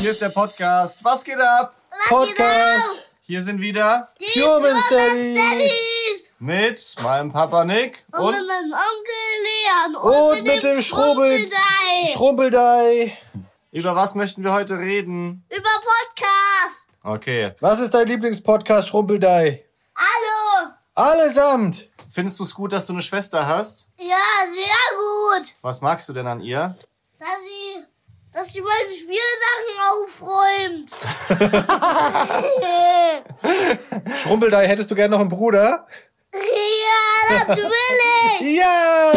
Hier ist der Podcast. Was geht ab? Podcast. Hier sind wieder Die Human Studies. Daddies. mit meinem Papa Nick Und, und mit meinem Onkel Leon. Und mit dem Schrubbel- Schrubbelei. Schrumpeldei. über was möchten wir heute reden? Über Podcast. Okay. Was ist dein Lieblingspodcast, Schrumpeldei? Hallo. Allesamt. Findest du es gut, dass du eine Schwester hast? Ja, sehr gut. Was magst du denn an ihr? Dass sie, dass sie meine Spielsachen aufräumt. Schrumpeldei, hättest du gerne noch einen Bruder? ja, natürlich. Ja!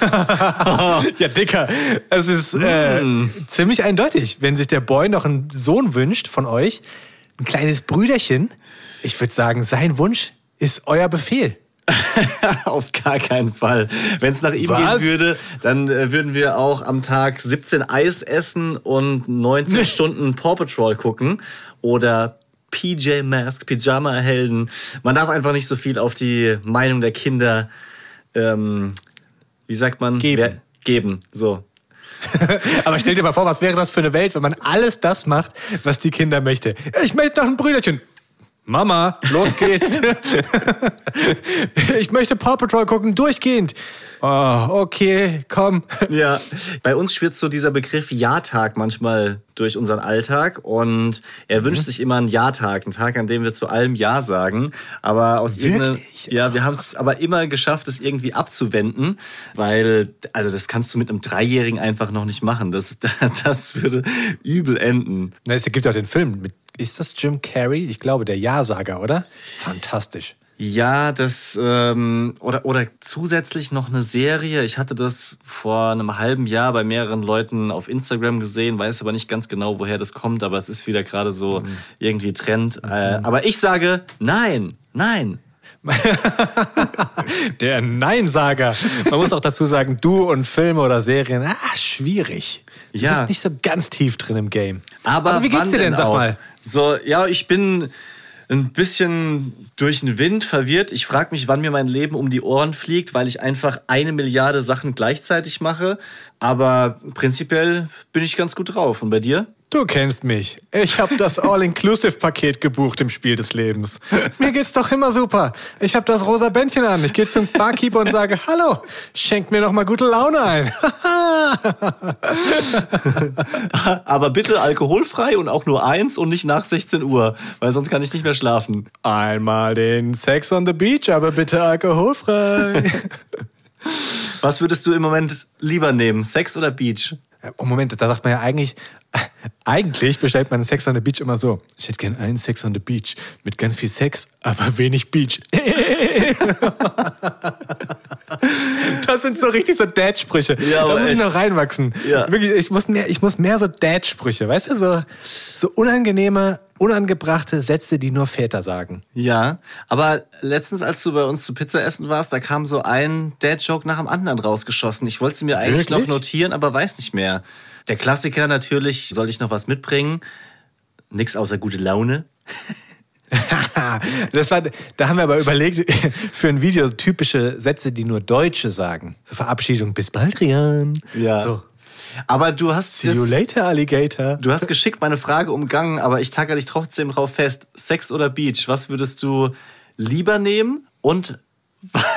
ja, Dicker, es ist äh, ziemlich eindeutig. Wenn sich der Boy noch einen Sohn wünscht von euch, ein kleines Brüderchen, ich würde sagen, sein Wunsch ist euer Befehl. Auf gar keinen Fall. Wenn es nach ihm Was? gehen würde, dann äh, würden wir auch am Tag 17 Eis essen und 90 Stunden Paw Patrol gucken oder PJ Mask, Pyjama Helden. Man darf einfach nicht so viel auf die Meinung der Kinder, ähm, wie sagt man, Geben. Wer, geben. So. Aber stell dir mal vor, was wäre das für eine Welt, wenn man alles das macht, was die Kinder möchte. Ich möchte noch ein Brüderchen. Mama, los geht's. ich möchte Paw Patrol gucken, durchgehend. Oh, okay, komm. Ja, bei uns schwirrt so dieser Begriff Ja-Tag manchmal durch unseren Alltag und er wünscht sich immer einen Ja-Tag, einen Tag, an dem wir zu allem Ja sagen. Aber aus Wirklich? ja, wir haben es aber immer geschafft, es irgendwie abzuwenden, weil, also das kannst du mit einem Dreijährigen einfach noch nicht machen. Das, das würde übel enden. Na, es gibt auch den Film mit, ist das Jim Carrey? Ich glaube, der Ja-Sager, oder? Fantastisch. Ja, das ähm, oder oder zusätzlich noch eine Serie. Ich hatte das vor einem halben Jahr bei mehreren Leuten auf Instagram gesehen, weiß aber nicht ganz genau, woher das kommt, aber es ist wieder gerade so irgendwie Trend. Äh, aber ich sage nein, nein. Der Nein-Sager. Man muss auch dazu sagen, du und Filme oder Serien, ah, schwierig. Du Ja. bist nicht so ganz tief drin im Game. Aber, wie geht's dir denn, sag mal? So, ja, ich bin ein bisschen durch den Wind verwirrt. Ich frage mich, wann mir mein Leben um die Ohren fliegt, weil ich einfach eine Milliarde Sachen gleichzeitig mache. Aber prinzipiell bin ich ganz gut drauf. Und bei dir? Du kennst mich. Ich habe das All-Inclusive-Paket gebucht im Spiel des Lebens. Mir geht's doch immer super. Ich habe das rosa Bändchen an. Ich gehe zum Barkeeper und sage, hallo, schenkt mir noch mal gute Laune ein. Aber bitte alkoholfrei und auch nur eins und nicht nach 16 Uhr, weil sonst kann ich nicht mehr schlafen. Einmal den Sex on the Beach, aber bitte alkoholfrei. Was würdest du im Moment lieber nehmen? Sex oder Beach? Oh, Moment, da sagt man ja eigentlich, eigentlich bestellt man Sex on the Beach immer so. Ich hätte gern einen Sex on the Beach mit ganz viel Sex, aber wenig Beach. Das sind so richtig so Dad-Sprüche. Ja, da muss ich echt. noch reinwachsen. Ja. Wirklich, ich muss mehr, ich muss mehr so Dad-Sprüche, weißt du, so, so unangenehme, unangebrachte Sätze, die nur Väter sagen. Ja, aber letztens, als du bei uns zu Pizza essen warst, da kam so ein Dad-Joke nach dem anderen rausgeschossen. Ich wollte sie mir eigentlich Wirklich? noch notieren, aber weiß nicht mehr. Der Klassiker natürlich, soll ich noch was mitbringen? Nix außer gute Laune. Das war, da haben wir aber überlegt, für ein Video typische Sätze, die nur Deutsche sagen. So Verabschiedung, bis bald, Rian. Ja. So. Aber du hast See you later, Alligator. du hast geschickt meine Frage umgangen, aber ich tagge dich trotzdem drauf fest. Sex oder Beach? Was würdest du lieber nehmen? Und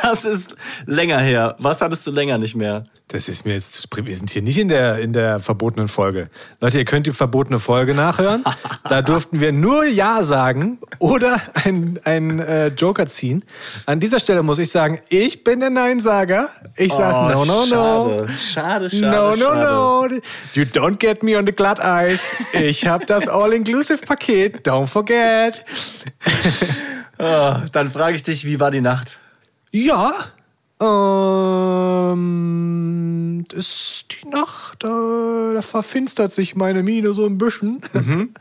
was ist länger her? Was hattest du länger nicht mehr? Das ist mir jetzt Wir sind hier nicht in der, in der verbotenen Folge. Leute, ihr könnt die verbotene Folge nachhören. Da durften wir nur Ja sagen oder ein, ein äh, Joker ziehen. An dieser Stelle muss ich sagen, ich bin der Nein-Sager. Ich sag no, no, no. Oh, Schade, schade, No, schade. no, no. You don't get me on the Glatteis. Ich hab das All-Inclusive-Paket. Don't forget. Oh, dann frage ich dich, wie war die Nacht? Ja. Ähm, ist die Nacht, äh, da verfinstert sich meine Miene so ein bisschen.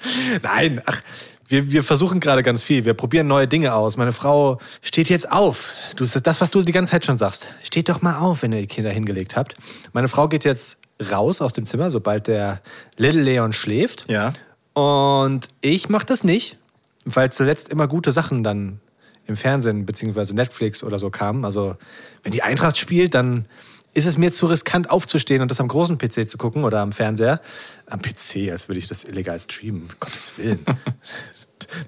Nein, ach, wir, wir versuchen gerade ganz viel. Wir probieren neue Dinge aus. Meine Frau steht jetzt auf. Du, das, was du die ganze Zeit schon sagst. Steht doch mal auf, wenn ihr die Kinder hingelegt habt. Meine Frau geht jetzt raus aus dem Zimmer, sobald der Little Leon schläft. Ja. Und ich mache das nicht, weil zuletzt immer gute Sachen dann im Fernsehen beziehungsweise Netflix oder so kamen. Also wenn die Eintracht spielt, dann ist es mir zu riskant aufzustehen und das am großen PC zu gucken oder am Fernseher. Am PC, als würde ich das illegal streamen, Gottes Willen.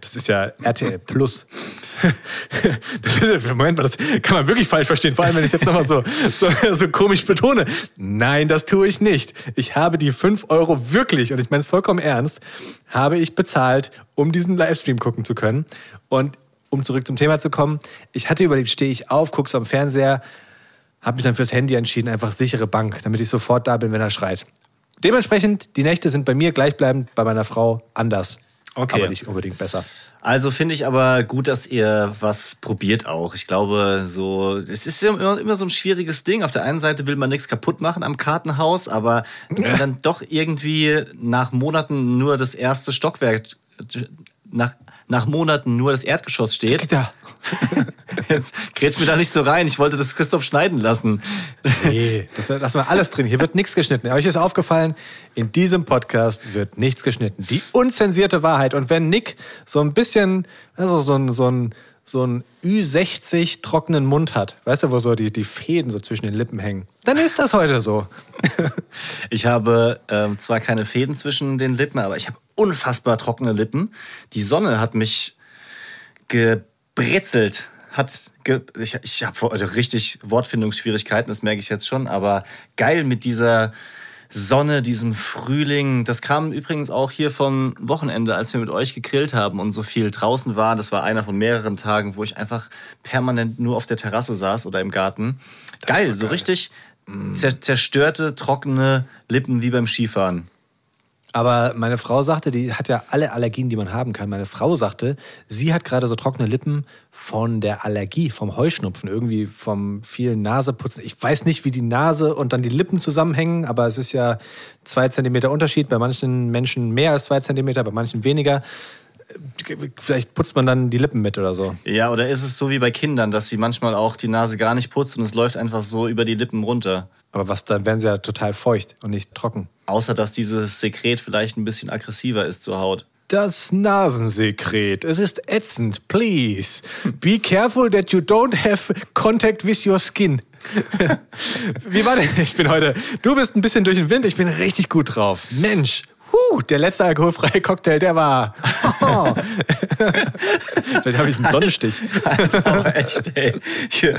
Das ist ja RTL Plus. Moment mal, das kann man wirklich falsch verstehen, vor allem wenn ich es jetzt nochmal so, so, so komisch betone. Nein, das tue ich nicht. Ich habe die 5 Euro wirklich, und ich meine es vollkommen ernst, habe ich bezahlt, um diesen Livestream gucken zu können. Und um zurück zum Thema zu kommen, ich hatte überlegt, stehe ich auf, gucke so am Fernseher, habe mich dann fürs Handy entschieden, einfach sichere Bank, damit ich sofort da bin, wenn er schreit. Dementsprechend, die Nächte sind bei mir gleichbleibend, bei meiner Frau anders. Okay. Aber nicht unbedingt besser. Also finde ich aber gut, dass ihr was probiert auch. Ich glaube, so es ist immer, immer so ein schwieriges Ding. Auf der einen Seite will man nichts kaputt machen am Kartenhaus, aber wenn dann doch irgendwie nach Monaten nur das erste Stockwerk nach nach Monaten nur das Erdgeschoss steht. Da. Jetzt grätscht mir da nicht so rein. Ich wollte das Christoph schneiden lassen. Nee, das lassen wir alles drin. Hier wird nichts geschnitten. Euch ist aufgefallen, in diesem Podcast wird nichts geschnitten. Die unzensierte Wahrheit. Und wenn Nick so ein bisschen, also so ein, so ein, so ein Ü60 trockenen Mund hat, weißt du, wo so die, die Fäden so zwischen den Lippen hängen, dann ist das heute so. Ich habe ähm, zwar keine Fäden zwischen den Lippen, aber ich habe unfassbar trockene Lippen. Die Sonne hat mich gebrezelt. Hat ge ich ich habe heute richtig Wortfindungsschwierigkeiten, das merke ich jetzt schon, aber geil mit dieser Sonne, diesem Frühling. Das kam übrigens auch hier vom Wochenende, als wir mit euch gegrillt haben und so viel draußen waren. Das war einer von mehreren Tagen, wo ich einfach permanent nur auf der Terrasse saß oder im Garten. Geil, so richtig zer zerstörte, trockene Lippen wie beim Skifahren. Aber meine Frau sagte, die hat ja alle Allergien, die man haben kann. Meine Frau sagte, sie hat gerade so trockene Lippen von der Allergie, vom Heuschnupfen, irgendwie vom vielen Naseputzen. Ich weiß nicht, wie die Nase und dann die Lippen zusammenhängen, aber es ist ja zwei Zentimeter Unterschied. Bei manchen Menschen mehr als zwei Zentimeter, bei manchen weniger. Vielleicht putzt man dann die Lippen mit oder so. Ja, oder ist es so wie bei Kindern, dass sie manchmal auch die Nase gar nicht putzt und es läuft einfach so über die Lippen runter? Aber was, dann werden sie ja total feucht und nicht trocken. Außer dass dieses Sekret vielleicht ein bisschen aggressiver ist zur Haut. Das Nasensekret. Es ist ätzend. Please. Be careful that you don't have contact with your skin. Wie war denn? Ich bin heute. Du bist ein bisschen durch den Wind. Ich bin richtig gut drauf. Mensch. Huh, der letzte alkoholfreie Cocktail, der war. Oh. Vielleicht habe ich einen Sonnenstich. Alter, echt, ey. Hier,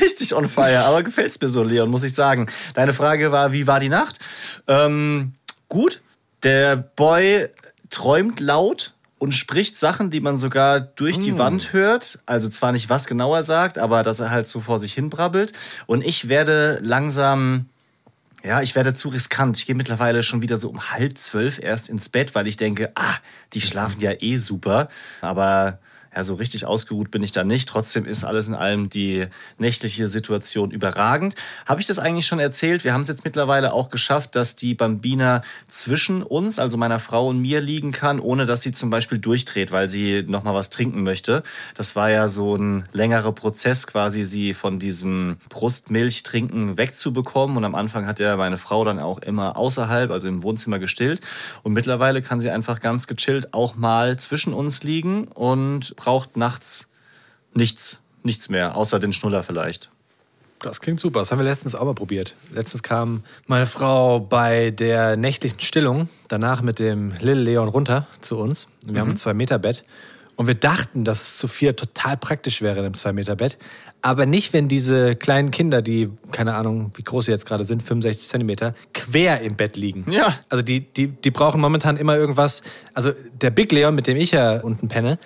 richtig on fire. Aber gefällt's mir so, Leon, muss ich sagen. Deine Frage war, wie war die Nacht? Ähm, gut. Der Boy träumt laut und spricht Sachen, die man sogar durch die Wand hört. Also zwar nicht, was genau er sagt, aber dass er halt so vor sich hin brabbelt. Und ich werde langsam ja, ich werde zu riskant. Ich gehe mittlerweile schon wieder so um halb zwölf erst ins Bett, weil ich denke, ah, die schlafen ja eh super. Aber ja, so richtig ausgeruht bin ich da nicht. Trotzdem ist alles in allem die nächtliche Situation überragend. Habe ich das eigentlich schon erzählt? Wir haben es jetzt mittlerweile auch geschafft, dass die Bambina zwischen uns, also meiner Frau und mir, liegen kann, ohne dass sie zum Beispiel durchdreht, weil sie nochmal was trinken möchte. Das war ja so ein längerer Prozess, quasi sie von diesem Brustmilchtrinken wegzubekommen. Und am Anfang hat ja meine Frau dann auch immer außerhalb, also im Wohnzimmer gestillt. Und mittlerweile kann sie einfach ganz gechillt auch mal zwischen uns liegen und braucht nachts nichts, nichts mehr, außer den Schnuller vielleicht. Das klingt super. Das haben wir letztens auch mal probiert. Letztens kam meine Frau bei der nächtlichen Stillung danach mit dem Lil Leon runter zu uns. Wir haben ein Zwei-Meter-Bett. Und wir dachten, dass es zu vier total praktisch wäre in einem Zwei-Meter-Bett. Aber nicht, wenn diese kleinen Kinder, die, keine Ahnung, wie groß sie jetzt gerade sind, 65 Zentimeter, quer im Bett liegen. Ja. Also die, die, die brauchen momentan immer irgendwas. Also der Big Leon, mit dem ich ja unten penne,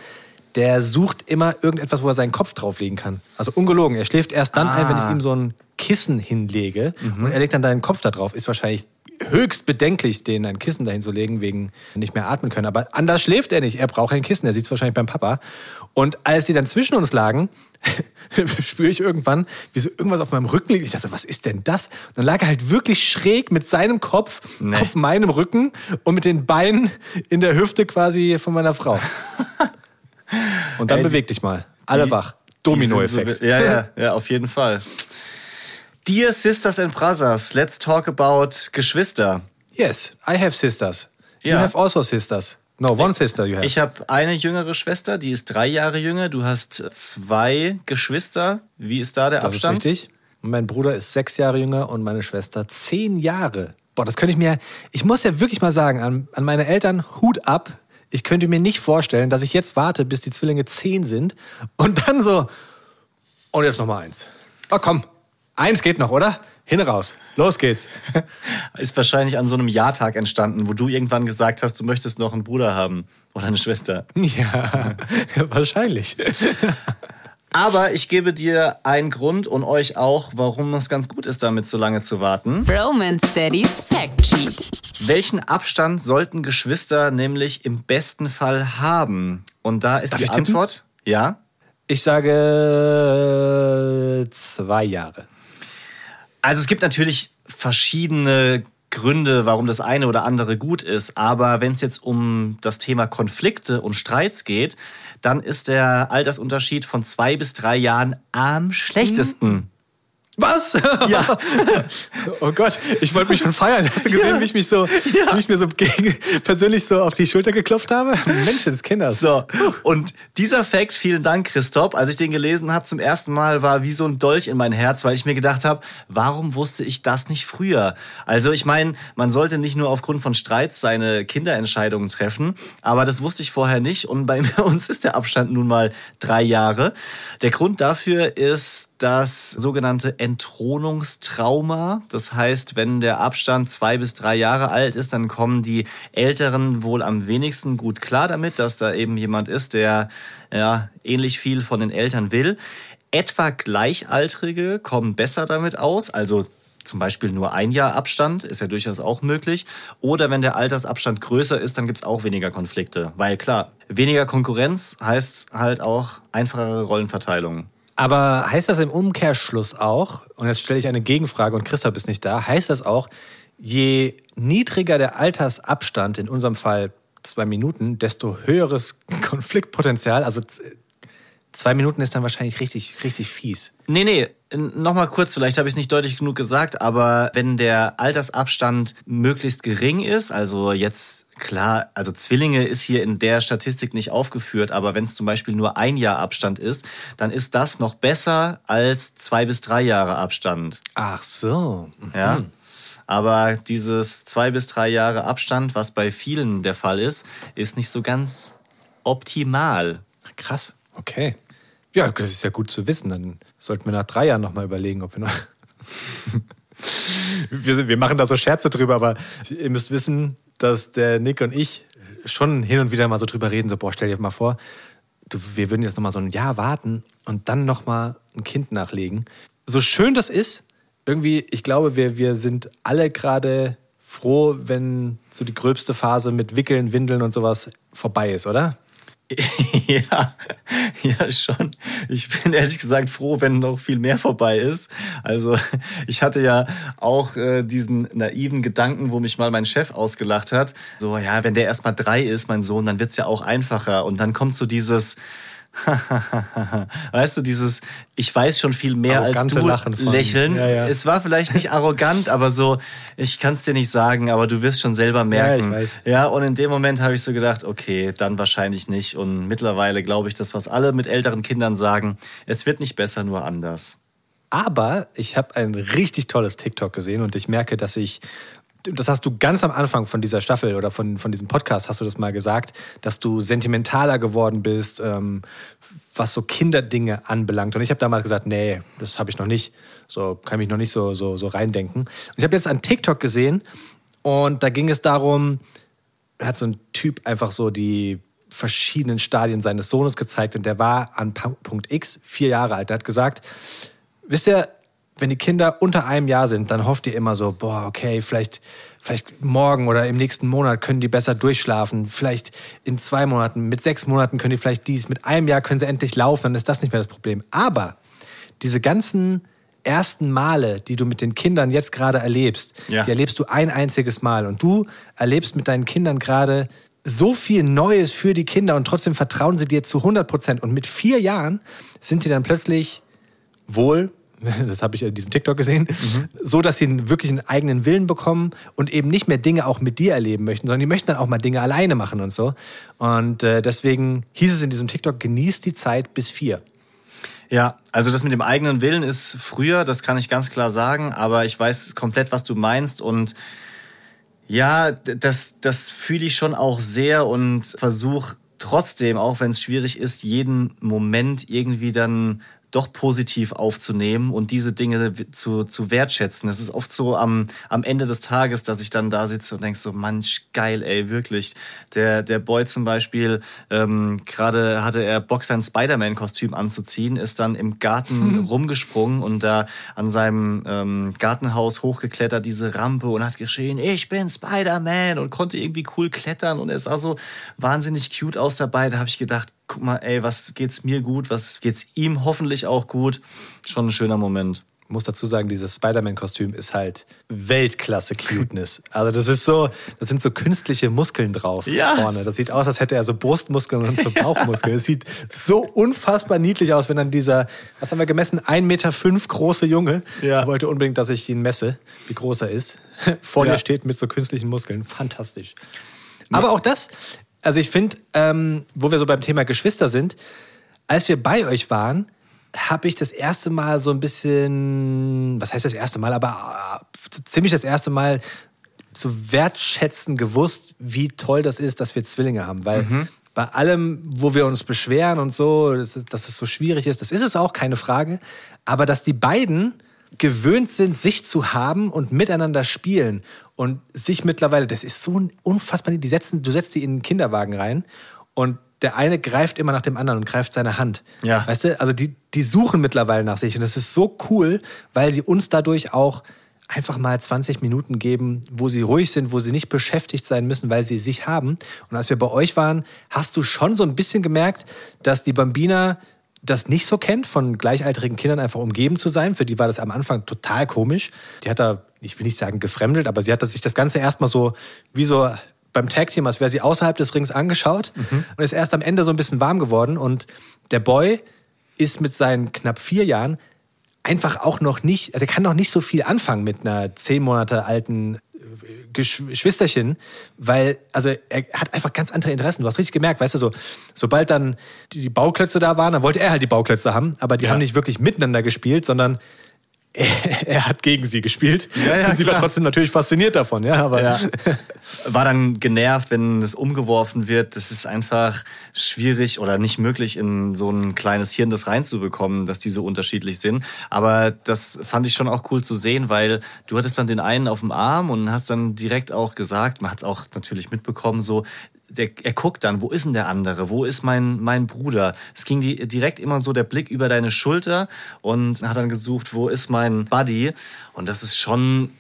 der sucht immer irgendetwas, wo er seinen Kopf drauflegen kann. Also ungelogen. Er schläft erst dann ein, wenn ich ihm so ein Kissen hinlege und er legt dann deinen Kopf da drauf. Ist wahrscheinlich höchst bedenklich, den ein Kissen dahin zu legen, wegen nicht mehr atmen können. Aber anders schläft er nicht. Er braucht ein Kissen. Er sieht es wahrscheinlich beim Papa. Und als sie dann zwischen uns lagen, spüre ich irgendwann, wie so irgendwas auf meinem Rücken liegt. Ich dachte, was ist denn das? Und dann lag er halt wirklich schräg mit seinem Kopf Nee. auf meinem Rücken und mit den Beinen in der Hüfte quasi von meiner Frau. Und dann Ey, beweg dich mal. Alle wach. Dominoeffekt. So, ja, ja, ja, auf jeden Fall. Dear Sisters and Brothers, let's talk about Geschwister. Yes, I have sisters. You Ja. have also sisters. No, one sister you have. Ich habe eine jüngere Schwester, die ist drei Jahre jünger. Du hast zwei Geschwister. Wie ist da der das ist Abstand? richtig. Und mein Bruder ist sechs Jahre jünger und meine Schwester zehn Jahre. Boah, das könnte ich mir, ich muss ja wirklich mal sagen, an, an meine Eltern Hut ab. Ich könnte mir nicht vorstellen, dass ich jetzt warte, bis die Zwillinge zehn sind und dann so, und jetzt noch mal eins. Oh komm, eins geht noch, oder? Hin raus, los geht's. Ist wahrscheinlich an so einem Jahrtag entstanden, wo du irgendwann gesagt hast, du möchtest noch einen Bruder haben oder eine Schwester. Ja, wahrscheinlich. Aber ich gebe dir einen Grund und euch auch, warum es ganz gut ist, damit so lange zu warten. Romance Daddy's Fact Sheet. Welchen Abstand sollten Geschwister nämlich im besten Fall haben? Und da ist Darf die ich tippen? Antwort, ja. Ich sage zwei Jahre. Also es gibt natürlich verschiedene Gründe, warum das eine oder andere gut ist. Aber wenn es jetzt um das Thema Konflikte und Streits geht, dann ist der Altersunterschied von zwei bis drei Jahren am schlechtesten. Was? Ja. oh Gott, ich wollte mich schon feiern. Hast du gesehen, wie ich mich so, wie ich mir so gegen, persönlich so auf die Schulter geklopft habe? Mensch, das Kinders. So, und dieser Fact, vielen Dank, Christoph, als ich den gelesen habe zum ersten Mal, war wie so ein Dolch in mein Herz, weil ich mir gedacht habe, warum wusste ich das nicht früher? Also ich meine, man sollte nicht nur aufgrund von Streits seine Kinderentscheidungen treffen, aber das wusste ich vorher nicht und bei uns ist der Abstand nun mal drei Jahre. Der Grund dafür ist das sogenannte Entthronungstrauma. Das heißt, wenn der Abstand zwei bis drei Jahre alt ist, dann kommen die Älteren wohl am wenigsten gut klar damit, dass da eben jemand ist, der ja ähnlich viel von den Eltern will. Etwa Gleichaltrige kommen besser damit aus, also zum Beispiel nur ein Jahr Abstand, ist ja durchaus auch möglich. Oder wenn der Altersabstand größer ist, dann gibt's auch weniger Konflikte. Weil klar, weniger Konkurrenz heißt halt auch einfachere Rollenverteilung. Aber heißt das im Umkehrschluss auch, und jetzt stelle ich eine Gegenfrage und Christoph ist nicht da, heißt das auch, je niedriger der Altersabstand, in unserem Fall zwei Minuten, desto höheres Konfliktpotenzial, also zwei Minuten ist dann wahrscheinlich richtig, richtig fies. Nee, nee, nochmal kurz, vielleicht habe ich es nicht deutlich genug gesagt, aber wenn der Altersabstand möglichst gering ist, also jetzt klar, also Zwillinge ist hier in der Statistik nicht aufgeführt, aber wenn es zum Beispiel nur ein Jahr Abstand ist, dann ist das noch besser als zwei bis drei Jahre Abstand. Ach so. Ja. Aber dieses zwei bis drei Jahre Abstand, was bei vielen der Fall ist, ist nicht so ganz optimal. Krass, okay. Ja, das ist ja gut zu wissen. Dann sollten wir nach drei Jahren nochmal überlegen, ob wir noch. wir, sind, wir machen da so Scherze drüber, aber ihr müsst wissen, dass der Nick und ich schon hin und wieder mal so drüber reden, so, boah, stell dir mal vor, du, wir würden jetzt nochmal so ein Jahr warten und dann nochmal ein Kind nachlegen. So schön das ist, irgendwie, ich glaube, wir, wir sind alle gerade froh, wenn so die gröbste Phase mit Wickeln, Windeln und sowas vorbei ist, oder? ja, ja, schon. Ich bin ehrlich gesagt froh, wenn noch viel mehr vorbei ist. Also ich hatte ja auch äh, diesen naiven Gedanken, wo mich mal mein Chef ausgelacht hat. So, ja, wenn der erst mal drei ist, mein Sohn, dann wird's ja auch einfacher. Und dann kommt so dieses, weißt du, dieses, ich weiß schon viel mehr als Arrogante du Lachen lächeln. Ja, ja. Es war vielleicht nicht arrogant, aber so, ich kann es dir nicht sagen, aber du wirst schon selber merken. ich weiß. Ja, und in dem Moment habe ich so gedacht, okay, dann wahrscheinlich nicht. Und mittlerweile glaube ich, das, was alle mit älteren Kindern sagen, es wird nicht besser, nur anders. Aber ich habe ein richtig tolles TikTok gesehen und ich merke, dass ich, das hast du ganz am Anfang von dieser Staffel oder von, von diesem Podcast, hast du das mal gesagt, dass du sentimentaler geworden bist, ähm, was so Kinderdinge anbelangt. Und ich habe damals gesagt, nee, das habe ich noch nicht. So kann ich mich noch nicht so, so, so reindenken. Und ich habe jetzt einen TikTok gesehen und da ging es darum, hat so ein Typ einfach so die verschiedenen Stadien seines Sohnes gezeigt und der war an Punkt X vier Jahre alt. Der hat gesagt, wisst ihr, wenn die Kinder unter einem Jahr sind, dann hofft ihr immer so, boah, okay, vielleicht, vielleicht morgen oder im nächsten Monat können die besser durchschlafen. Vielleicht in zwei Monaten, mit sechs Monaten können die vielleicht dies, mit einem Jahr können sie endlich laufen, dann ist das nicht mehr das Problem. Aber diese ganzen ersten Male, die du mit den Kindern jetzt gerade erlebst, Ja. die erlebst du ein einziges Mal. Und du erlebst mit deinen Kindern gerade so viel Neues für die Kinder und trotzdem vertrauen sie dir zu 100 Prozent. Und mit vier Jahren sind die dann plötzlich wohl, das habe ich in diesem TikTok gesehen, so, dass sie wirklich einen eigenen Willen bekommen und eben nicht mehr Dinge auch mit dir erleben möchten, sondern die möchten dann auch mal Dinge alleine machen und so. Und äh, deswegen hieß es in diesem TikTok, genießt die Zeit bis vier. Ja, also das mit dem eigenen Willen ist früher, das kann ich ganz klar sagen, aber ich weiß komplett, was du meinst und ja, das, das fühle ich schon auch sehr und versuche trotzdem, auch wenn es schwierig ist, jeden Moment irgendwie dann doch positiv aufzunehmen und diese Dinge zu, zu wertschätzen. Es ist oft so am, am Ende des Tages, dass ich dann da sitze und denk so, manch geil, ey, wirklich. Der, der Boy zum Beispiel, ähm, gerade hatte er Bock, sein Spider-Man-Kostüm anzuziehen, ist dann im Garten rumgesprungen und da an seinem ähm, Gartenhaus hochgeklettert, diese Rampe und hat geschrien, ich bin Spider-Man und konnte irgendwie cool klettern und er sah so wahnsinnig cute aus dabei. Da habe ich gedacht, guck mal, ey, was geht's mir gut, was geht's ihm hoffentlich auch gut. Schon ein schöner Moment. Ich muss dazu sagen, dieses Spider-Man-Kostüm ist halt Weltklasse-Cuteness. Also das ist so, das sind so künstliche Muskeln drauf Ja, vorne. Das sieht aus, als hätte er so Brustmuskeln und so Bauchmuskeln. Es sieht so unfassbar niedlich aus, wenn dann dieser, was haben wir gemessen, 1,5 Meter fünf große Junge, Ja. Wollte unbedingt, dass ich ihn messe, wie groß er ist, vor Ja. dir steht mit so künstlichen Muskeln. Fantastisch. Aber auch das, also ich finde, ähm, wo wir so beim Thema Geschwister sind, als wir bei euch waren, habe ich das erste Mal so ein bisschen, was heißt das erste Mal, aber äh, ziemlich das erste Mal zu wertschätzen gewusst, wie toll das ist, dass wir Zwillinge haben. Weil bei allem, wo wir uns beschweren und so, dass, dass es so schwierig ist, das ist es auch, keine Frage. Aber dass die beiden gewöhnt sind, sich zu haben und miteinander spielen und sich mittlerweile, das ist so ein unfassbar, die setzen, du setzt die in den Kinderwagen rein und der eine greift immer nach dem anderen und greift seine Hand. Ja. Weißt du, also die, die suchen mittlerweile nach sich und das ist so cool, weil die uns dadurch auch einfach mal 20 Minuten geben, wo sie ruhig sind, wo sie nicht beschäftigt sein müssen, weil sie sich haben. Und als wir bei euch waren, hast du schon so ein bisschen gemerkt, dass die Bambina das nicht so kennt, von gleichaltrigen Kindern einfach umgeben zu sein. Für die war das am Anfang total komisch. Die hat da, ich will nicht sagen gefremdelt, aber sie hat sich das Ganze erstmal so wie so beim Tag-Team, als wäre sie außerhalb des Rings angeschaut und ist erst am Ende so ein bisschen warm geworden. Und der Boy ist mit seinen knapp vier Jahren einfach auch noch nicht, also er kann noch nicht so viel anfangen mit einer zehn Monate alten Geschwisterchen, weil, also er hat einfach ganz andere Interessen. Du hast richtig gemerkt, weißt du, so, sobald dann die, die Bauklötze da waren, dann wollte er halt die Bauklötze haben, aber die Ja. haben nicht wirklich miteinander gespielt, sondern er, hat gegen sie gespielt. Ja, ja, Und sie war klar. trotzdem natürlich fasziniert davon, ja, aber Ja. War dann genervt, wenn es umgeworfen wird. Das ist einfach schwierig oder nicht möglich, in so ein kleines Hirn das reinzubekommen, dass die so unterschiedlich sind. Aber das fand ich schon auch cool zu sehen, weil du hattest dann den einen auf dem Arm und hast dann direkt auch gesagt, man hat es auch natürlich mitbekommen, so, der, er guckt dann, wo ist denn der andere? Wo ist mein, mein Bruder? Es ging die, direkt immer so der Blick über deine Schulter und hat dann gesucht, wo ist mein Buddy? Und das ist schon,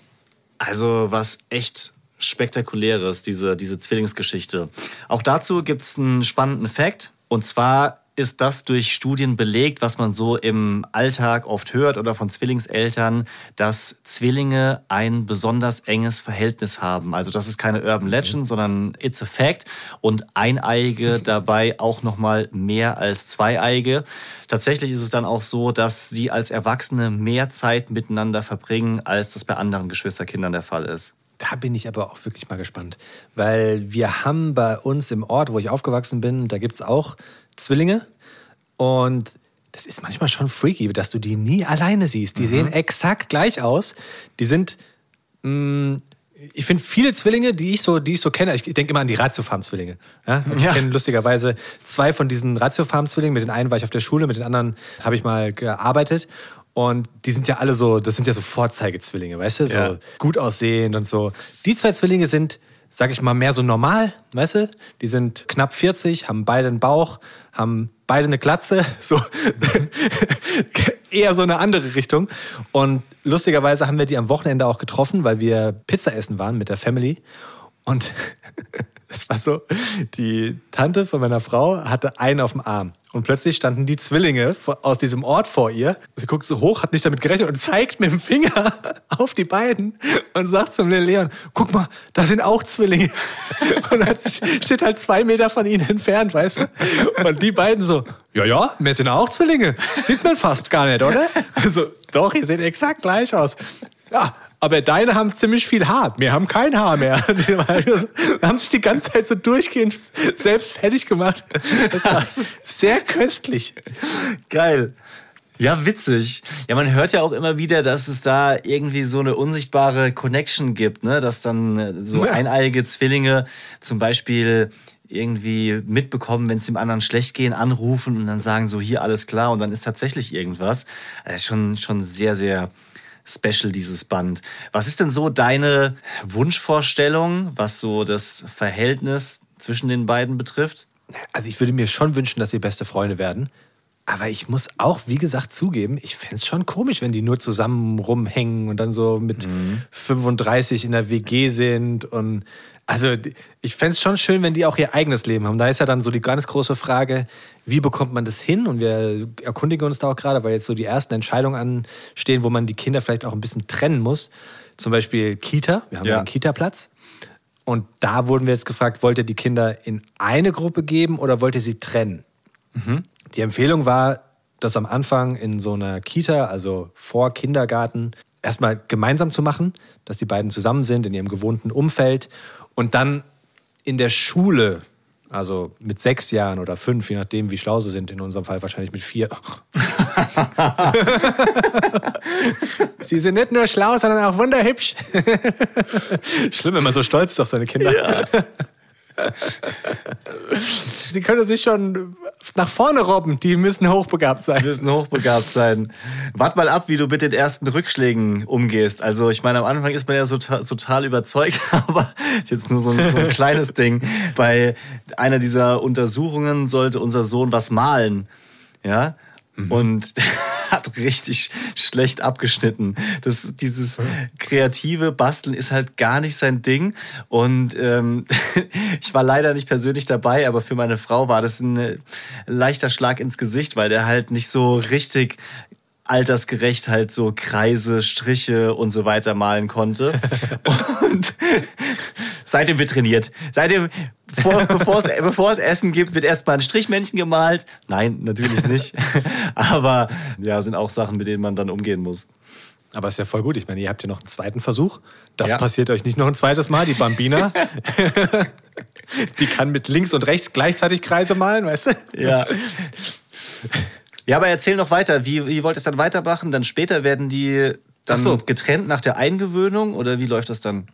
also was echt spektakuläres, diese, diese Zwillingsgeschichte. Auch dazu gibt's einen spannenden Fact. Und zwar ist das durch Studien belegt, was man so im Alltag oft hört oder von Zwillingseltern, dass Zwillinge ein besonders enges Verhältnis haben. Also das ist keine Urban Legend, sondern it's a fact. Und Eineige dabei auch nochmal mehr als Zweieige. Tatsächlich ist es dann auch so, dass sie als Erwachsene mehr Zeit miteinander verbringen, als das bei anderen Geschwisterkindern der Fall ist. Da bin ich aber auch wirklich mal gespannt. Weil wir haben bei uns im Ort, wo ich aufgewachsen bin, da gibt es auch Zwillinge. Und das ist manchmal schon freaky, dass du die nie alleine siehst. Die sehen exakt gleich aus. Die sind. Mh, ich finde viele Zwillinge, die ich so, die ich so kenne, ich denke immer an die Ratiofarm-Zwillinge. Ja? Also Ja. Ich kenne lustigerweise zwei von diesen Ratiofarm-Zwillingen. Mit den einen war ich auf der Schule, mit den anderen habe ich mal gearbeitet. Und die sind ja alle so, das sind ja so Vorzeigezwillinge, weißt du? So Ja. gut aussehend und so. Die zwei Zwillinge sind, sag ich mal, mehr so normal, weißt du? Die sind knapp 40, haben beide einen Bauch, haben beide eine Glatze, so eher so eine andere Richtung. Und lustigerweise haben wir die am Wochenende auch getroffen, weil wir Pizza essen waren mit der Family. Und es war so, die Tante von meiner Frau hatte einen auf dem Arm. Und plötzlich standen die Zwillinge aus diesem Ort vor ihr. Sie guckt so hoch, hat nicht damit gerechnet und zeigt mit dem Finger auf die beiden und sagt zum Leon, guck mal, da sind auch Zwillinge. Und dann steht halt zwei Meter von ihnen entfernt, weißt du? Und die beiden so, ja, ja, wir sind auch Zwillinge. Sieht man fast gar nicht, oder? Also, doch, ihr seht exakt gleich aus. Ja, aber deine haben ziemlich viel Haar. Wir haben kein Haar mehr. Die haben sich die ganze Zeit so durchgehend selbst fertig gemacht. Das war sehr köstlich. Geil. Ja, witzig. Ja, man hört ja auch immer wieder, dass es da irgendwie so eine unsichtbare Connection gibt, ne? Dass dann äh, so Ja. eineiige Zwillinge zum Beispiel irgendwie mitbekommen, wenn es dem anderen schlecht gehen, anrufen und dann sagen so, hier alles klar und dann ist tatsächlich irgendwas. Das ist schon, schon sehr, sehr special, dieses Band. Was ist denn so deine Wunschvorstellung, was so das Verhältnis zwischen den beiden betrifft? Also ich würde mir schon wünschen, dass sie beste Freunde werden. Aber ich muss auch, wie gesagt, zugeben, ich fände es schon komisch, wenn die nur zusammen rumhängen und dann so mit 35 in der WG sind. Und also ich fände es schon schön, wenn die auch ihr eigenes Leben haben. Da ist ja dann so die ganz große Frage, wie bekommt man das hin? Und wir erkundigen uns da auch gerade, weil jetzt so die ersten Entscheidungen anstehen, wo man die Kinder vielleicht auch ein bisschen trennen muss. Zum Beispiel Kita. Wir haben ja Ja. einen Kita-Platz. Und da wurden wir jetzt gefragt, wollt ihr die Kinder in eine Gruppe geben oder wollt ihr sie trennen? Die Empfehlung war, das am Anfang in so einer Kita, also vor Kindergarten, erstmal gemeinsam zu machen, dass die beiden zusammen sind in ihrem gewohnten Umfeld und dann in der Schule, also mit sechs Jahren oder fünf, je nachdem, wie schlau sie sind, in unserem Fall wahrscheinlich mit vier. sie sind nicht nur schlau, sondern auch wunderhübsch. Schlimm, wenn man so stolz ist auf seine Kinder. Sie können sich schon nach vorne robben. Die müssen hochbegabt sein. Sie müssen hochbegabt sein. Wart mal ab, wie du mit den ersten Rückschlägen umgehst. Also ich meine, am Anfang ist man ja so to- total überzeugt, aber jetzt nur so ein, so ein kleines Ding. Bei einer dieser Untersuchungen sollte unser Sohn was malen. Ja. Und hat richtig schlecht abgeschnitten. Das, dieses kreative Basteln ist halt gar nicht sein Ding. Und ähm, ich war leider nicht persönlich dabei, aber für meine Frau war das ein äh, leichter Schlag ins Gesicht, weil der halt nicht so richtig altersgerecht halt so Kreise, Striche und so weiter malen konnte. Und seitdem wird trainiert. Seitdem, vor, bevor, es, bevor es Essen gibt, wird erstmal ein Strichmännchen gemalt. Nein, natürlich nicht. Aber ja, sind auch Sachen, mit denen man dann umgehen muss. Aber ist ja voll gut. Ich meine, ihr habt ja noch einen zweiten Versuch. Das Ja. passiert euch nicht noch ein zweites Mal. Die Bambina, die kann mit links und rechts gleichzeitig Kreise malen, weißt du? Ja. Ja, aber erzähl noch weiter. Wie, wie wollt ihr es dann weitermachen? Dann später werden die dann so. getrennt nach der Eingewöhnung oder wie läuft das dann?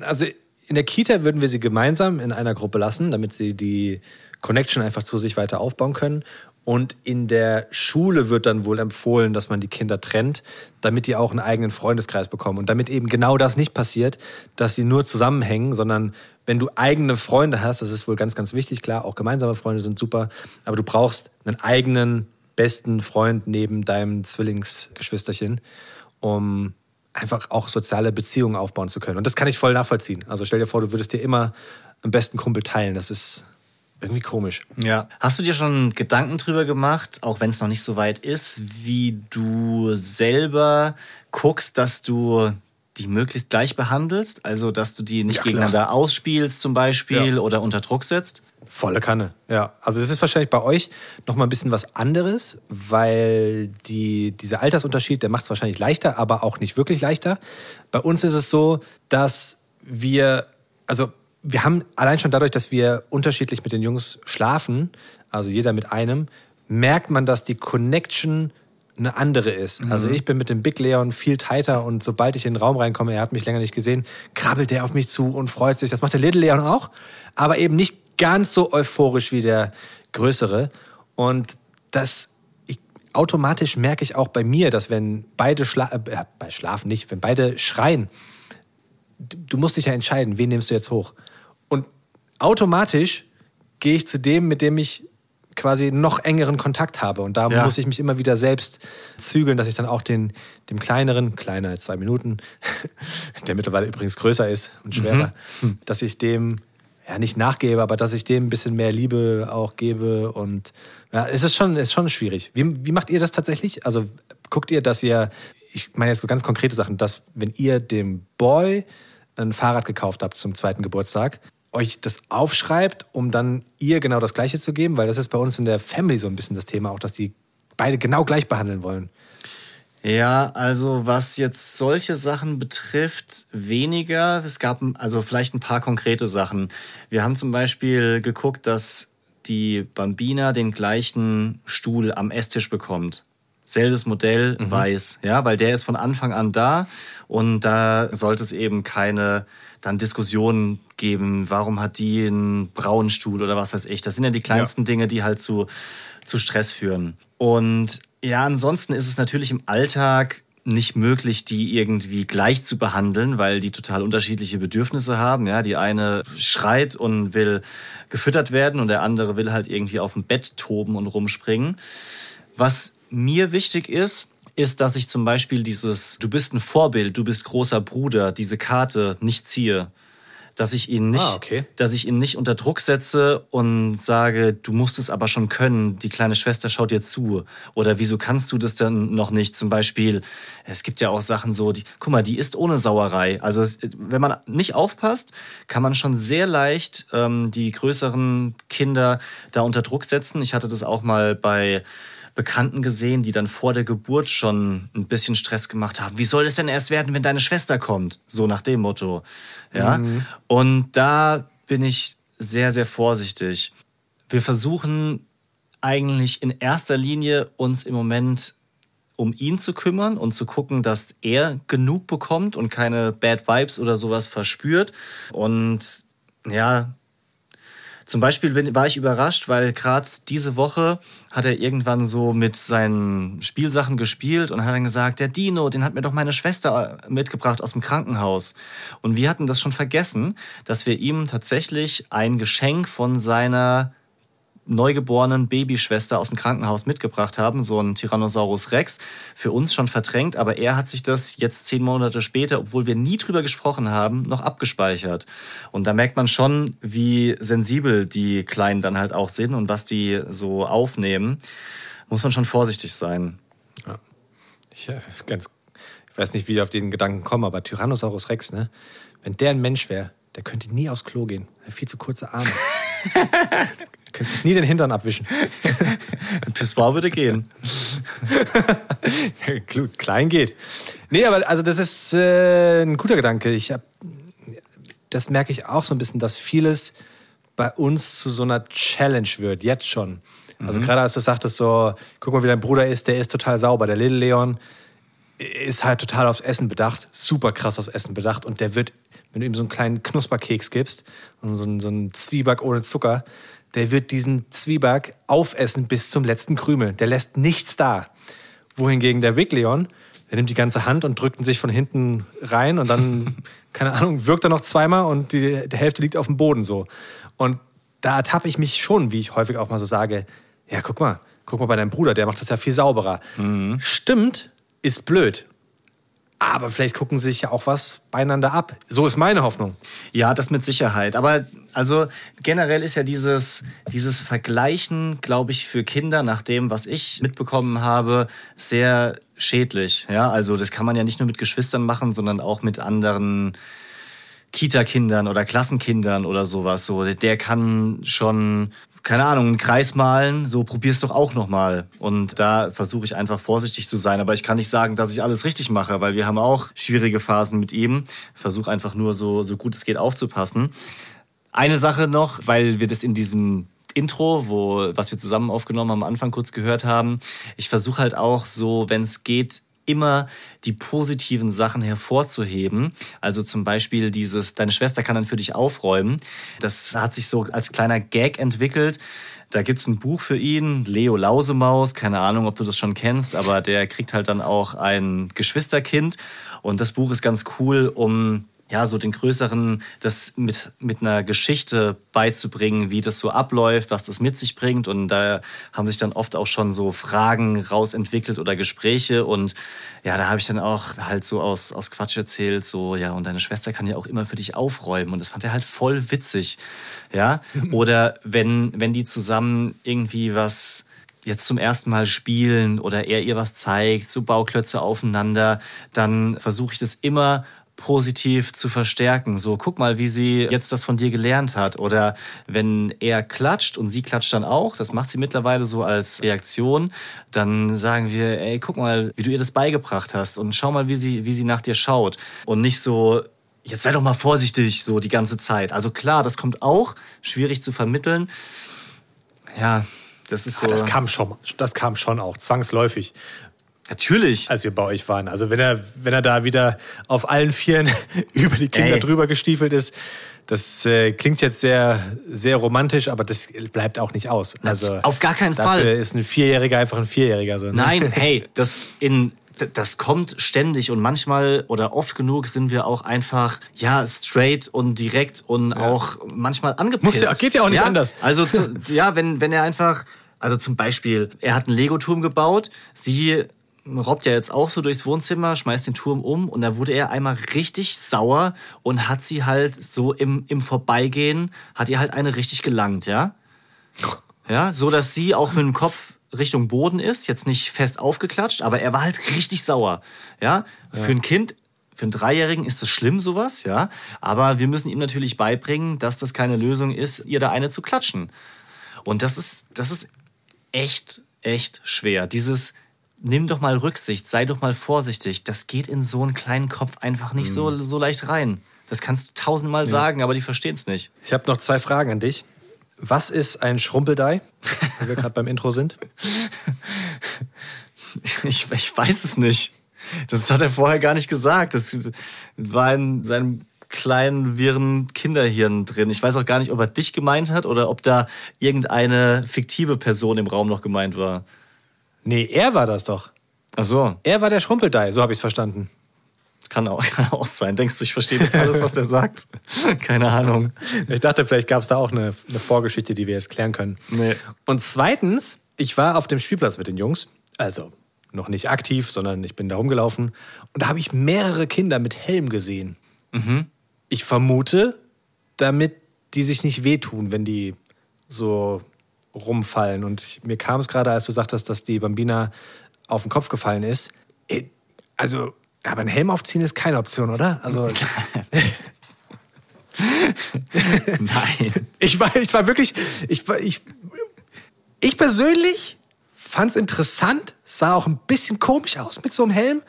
Also in der Kita würden wir sie gemeinsam in einer Gruppe lassen, damit sie die Connection einfach zu sich weiter aufbauen können. Und in der Schule wird dann wohl empfohlen, dass man die Kinder trennt, damit die auch einen eigenen Freundeskreis bekommen. Und damit eben genau das nicht passiert, dass sie nur zusammenhängen, sondern wenn du eigene Freunde hast, das ist wohl ganz, ganz wichtig, klar, auch gemeinsame Freunde sind super, aber du brauchst einen eigenen besten Freund neben deinem Zwillingsgeschwisterchen, um einfach auch soziale Beziehungen aufbauen zu können. Und das kann ich voll nachvollziehen. Also stell dir vor, du würdest dir immer am besten Kumpel teilen. Das ist irgendwie komisch. Ja. Hast du dir schon Gedanken drüber gemacht, auch wenn es noch nicht so weit ist, wie du selber guckst, dass du die möglichst gleich behandelst? Also, dass du die nicht Ja, klar. gegeneinander ausspielst zum Beispiel Ja. oder unter Druck setzt? Volle Kanne, ja. Also das ist wahrscheinlich bei euch noch mal ein bisschen was anderes, weil die, dieser Altersunterschied, der macht es wahrscheinlich leichter, aber auch nicht wirklich leichter. Bei uns ist es so, dass wir, also wir haben allein schon dadurch, dass wir unterschiedlich mit den Jungs schlafen, also jeder mit einem, merkt man, dass die Connection eine andere ist. Also ich bin mit dem Big Leon viel tighter und sobald ich in den Raum reinkomme, er hat mich länger nicht gesehen, krabbelt der auf mich zu und freut sich. Das macht der Little Leon auch, aber eben nicht ganz so euphorisch wie der größere. Und das ich, automatisch merke ich auch bei mir, dass wenn beide schla äh, bei Schlafen nicht, wenn beide schreien, du musst dich ja entscheiden, wen nimmst du jetzt hoch. Und automatisch gehe ich zu dem, mit dem ich quasi noch engeren Kontakt habe. Und da Ja. muss ich mich immer wieder selbst zügeln, dass ich dann auch den, dem kleineren, kleiner als zwei Minuten, der mittlerweile übrigens größer ist und schwerer, dass ich dem ja nicht nachgebe, aber dass ich dem ein bisschen mehr Liebe auch gebe. Und ja, es ist schon, ist schon schwierig. Wie, wie macht ihr das tatsächlich? Also guckt ihr, dass ihr, ich meine jetzt so ganz konkrete Sachen, dass wenn ihr dem Boy ein Fahrrad gekauft habt zum zweiten Geburtstag, euch das aufschreibt, um dann ihr genau das Gleiche zu geben, weil das ist bei uns in der Family so ein bisschen das Thema, auch dass die beide genau gleich behandeln wollen. Ja, also was jetzt solche Sachen betrifft, weniger. Es gab also vielleicht ein paar konkrete Sachen. Wir haben zum Beispiel geguckt, dass die Bambina den gleichen Stuhl am Esstisch bekommt. Selbes Modell, weiß, ja, weil der ist von Anfang an da und da sollte es eben keine dann Diskussionen geben, warum hat die einen braunen Stuhl oder was weiß ich. Das sind ja die kleinsten Dinge, die halt zu, zu Stress führen. Und ja, ansonsten ist es natürlich im Alltag nicht möglich, die irgendwie gleich zu behandeln, weil die total unterschiedliche Bedürfnisse haben. Ja, die eine schreit und will gefüttert werden und der andere will halt irgendwie auf dem Bett toben und rumspringen. Was mir wichtig ist, ist, dass ich zum Beispiel dieses Du bist ein Vorbild, du bist großer Bruder, diese Karte nicht ziehe. Dass ich ihn nicht, Ah, okay. dass ich ihn nicht unter Druck setze und sage, du musst es aber schon können, die kleine Schwester schaut dir zu. Oder wieso kannst du das dann noch nicht? Zum Beispiel, es gibt ja auch Sachen so, die, guck mal, die ist ohne Sauerei. Also wenn man nicht aufpasst, kann man schon sehr leicht ähm, die größeren Kinder da unter Druck setzen. Ich hatte das auch mal bei Bekannten gesehen, die dann vor der Geburt schon ein bisschen Stress gemacht haben. Wie soll es denn erst werden, wenn deine Schwester kommt? So nach dem Motto. Ja. Und da bin ich sehr, sehr vorsichtig. Wir versuchen eigentlich in erster Linie uns im Moment um ihn zu kümmern und zu gucken, dass er genug bekommt und keine Bad Vibes oder sowas verspürt. Und ja, zum Beispiel bin, war ich überrascht, weil gerade diese Woche hat er irgendwann so mit seinen Spielsachen gespielt und hat dann gesagt, der Dino, den hat mir doch meine Schwester mitgebracht aus dem Krankenhaus. Und wir hatten das schon vergessen, dass wir ihm tatsächlich ein Geschenk von seiner neugeborenen Babyschwester aus dem Krankenhaus mitgebracht haben, so ein Tyrannosaurus Rex, für uns schon verdrängt, aber er hat sich das jetzt zehn Monate später, obwohl wir nie drüber gesprochen haben, noch abgespeichert. Und da merkt man schon, wie sensibel die Kleinen dann halt auch sind und was die so aufnehmen. Muss man schon vorsichtig sein. Ich, äh, ganz, ich weiß nicht, wie ich auf den Gedanken komme, aber Tyrannosaurus Rex, ne? Wenn der ein Mensch wäre, der könnte nie aufs Klo gehen. Er hat viel zu kurze Arme. der könnte sich nie den Hintern abwischen. Pissoir würde gehen. Klein geht. Nee, aber also das ist äh, ein guter Gedanke. Ich hab, das merke ich auch so ein bisschen, dass vieles bei uns zu so einer Challenge wird, jetzt schon. Also gerade als du sagtest so, guck mal, wie dein Bruder ist, der ist total sauber. Der Little Leon ist halt total aufs Essen bedacht, super krass aufs Essen bedacht und der wird, wenn du ihm so einen kleinen Knusperkeks gibst und so einen, so einen Zwieback ohne Zucker, der wird diesen Zwieback aufessen bis zum letzten Krümel. Der lässt nichts da. Wohingegen der Big Leon, der nimmt die ganze Hand und drückt ihn sich von hinten rein und dann, keine Ahnung, wirkt er noch zweimal und die, die Hälfte liegt auf dem Boden so. Und da ertappe ich mich schon, wie ich häufig auch mal so sage, ja, guck mal, guck mal bei deinem Bruder, der macht das ja viel sauberer. Stimmt, ist blöd. Aber vielleicht gucken sie sich ja auch was beieinander ab. So ist meine Hoffnung. Ja, das mit Sicherheit. Aber also generell ist ja dieses, dieses Vergleichen, glaube ich, für Kinder nach dem, was ich mitbekommen habe, sehr schädlich. Ja, also das kann man ja nicht nur mit Geschwistern machen, sondern auch mit anderen Kita-Kindern oder Klassenkindern oder sowas. So, der kann schon keine Ahnung, einen Kreis malen, so probier's doch auch nochmal. Und da versuche ich einfach vorsichtig zu sein. Aber ich kann nicht sagen, dass ich alles richtig mache, weil wir haben auch schwierige Phasen mit ihm. Versuche einfach nur so, so gut es geht aufzupassen. Eine Sache noch, weil wir das in diesem Intro, wo, was wir zusammen aufgenommen haben, am Anfang kurz gehört haben. Ich versuche halt auch so, wenn es geht, immer die positiven Sachen hervorzuheben. Also zum Beispiel dieses, deine Schwester kann dann für dich aufräumen. Das hat sich so als kleiner Gag entwickelt. Da gibt's ein Buch für ihn, Leo Lausemaus, keine Ahnung, ob du das schon kennst, aber der kriegt halt dann auch ein Geschwisterkind. Und das Buch ist ganz cool, um ja, so den größeren, das mit, mit einer Geschichte beizubringen, wie das so abläuft, was das mit sich bringt. Und da haben sich dann oft auch schon so Fragen rausentwickelt oder Gespräche. Und ja, da habe ich dann auch halt so aus, aus Quatsch erzählt, so, ja, und deine Schwester kann ja auch immer für dich aufräumen. Und das fand er halt voll witzig. Ja, oder wenn, wenn die zusammen irgendwie was, jetzt zum ersten Mal spielen oder er ihr was zeigt, so Bauklötze aufeinander, dann versuche ich das immer positiv zu verstärken. So, guck mal, wie sie jetzt das von dir gelernt hat. Oder wenn er klatscht und sie klatscht dann auch, das macht sie mittlerweile so als Reaktion, dann sagen wir, ey, guck mal, wie du ihr das beigebracht hast und schau mal, wie sie, wie sie nach dir schaut. Und nicht so, jetzt sei doch mal vorsichtig, so die ganze Zeit. Also klar, das kommt auch, schwierig zu vermitteln. Ja, das ist so. Ah, das kam schon, das kam schon auch, zwangsläufig, Natürlich. als wir bei euch waren. Also wenn er, wenn er da wieder auf allen Vieren über die Kinder Ey. drüber gestiefelt ist, das äh, klingt jetzt sehr, sehr romantisch, aber das bleibt auch nicht aus. Also auf gar keinen Fall. ist ein Vierjähriger einfach ein Vierjähriger. So, ne? Nein, hey, das in das kommt ständig und manchmal oder oft genug sind wir auch einfach ja straight und direkt und auch manchmal angepisst. Muss ja- geht ja auch nicht anders. Also zu, ja, wenn wenn er einfach also zum Beispiel er hat einen Lego-Turm gebaut, sie robbt ja jetzt auch so durchs Wohnzimmer, schmeißt den Turm um und da wurde er einmal richtig sauer und hat sie halt so im, im Vorbeigehen, hat ihr halt eine richtig gelangt, ja? Ja, so dass sie auch mit dem Kopf Richtung Boden ist, jetzt nicht fest aufgeklatscht, aber er war halt richtig sauer. Ja, für ein Kind, für einen Dreijährigen ist das schlimm, sowas, ja. Aber wir müssen ihm natürlich beibringen, dass das keine Lösung ist, ihr da eine zu klatschen. Und das ist, das ist echt, echt schwer. Dieses, nimm doch mal Rücksicht, sei doch mal vorsichtig. Das geht in so einen kleinen Kopf einfach nicht so, so leicht rein. Das kannst du tausendmal sagen, aber die verstehen es nicht. Ich habe noch zwei Fragen an dich. Was ist ein Schrumpeldeih, wenn wir gerade beim Intro sind? Ich, ich weiß es nicht. Das hat er vorher gar nicht gesagt. Das war in seinem kleinen, wirren Kinderhirn drin. Ich weiß auch gar nicht, ob er dich gemeint hat oder ob da irgendeine fiktive Person im Raum noch gemeint war. Nee, er war das doch. Ach so, Er war der Schrumpeldeih, so habe ich es verstanden. kann auch, kann auch sein. Denkst du, ich verstehe das alles, was er sagt? Keine Ahnung. Ich dachte, vielleicht gab es da auch eine, eine Vorgeschichte, die wir jetzt klären können. Nee. Und zweitens, ich war auf dem Spielplatz mit den Jungs. Also noch nicht aktiv, sondern ich bin da rumgelaufen. Und da habe ich mehrere Kinder mit Helm gesehen. Ich vermute, damit die sich nicht wehtun, wenn die so rumfallen. Und ich, mir kam es gerade, als du sagtest, dass die Bambina auf den Kopf gefallen ist. Eh, Also, aber ein Helm aufziehen ist keine Option, oder? Also, Nein. Ich war, ich war wirklich, ich, war, ich, ich persönlich fand es interessant, sah auch ein bisschen komisch aus mit so einem Helm.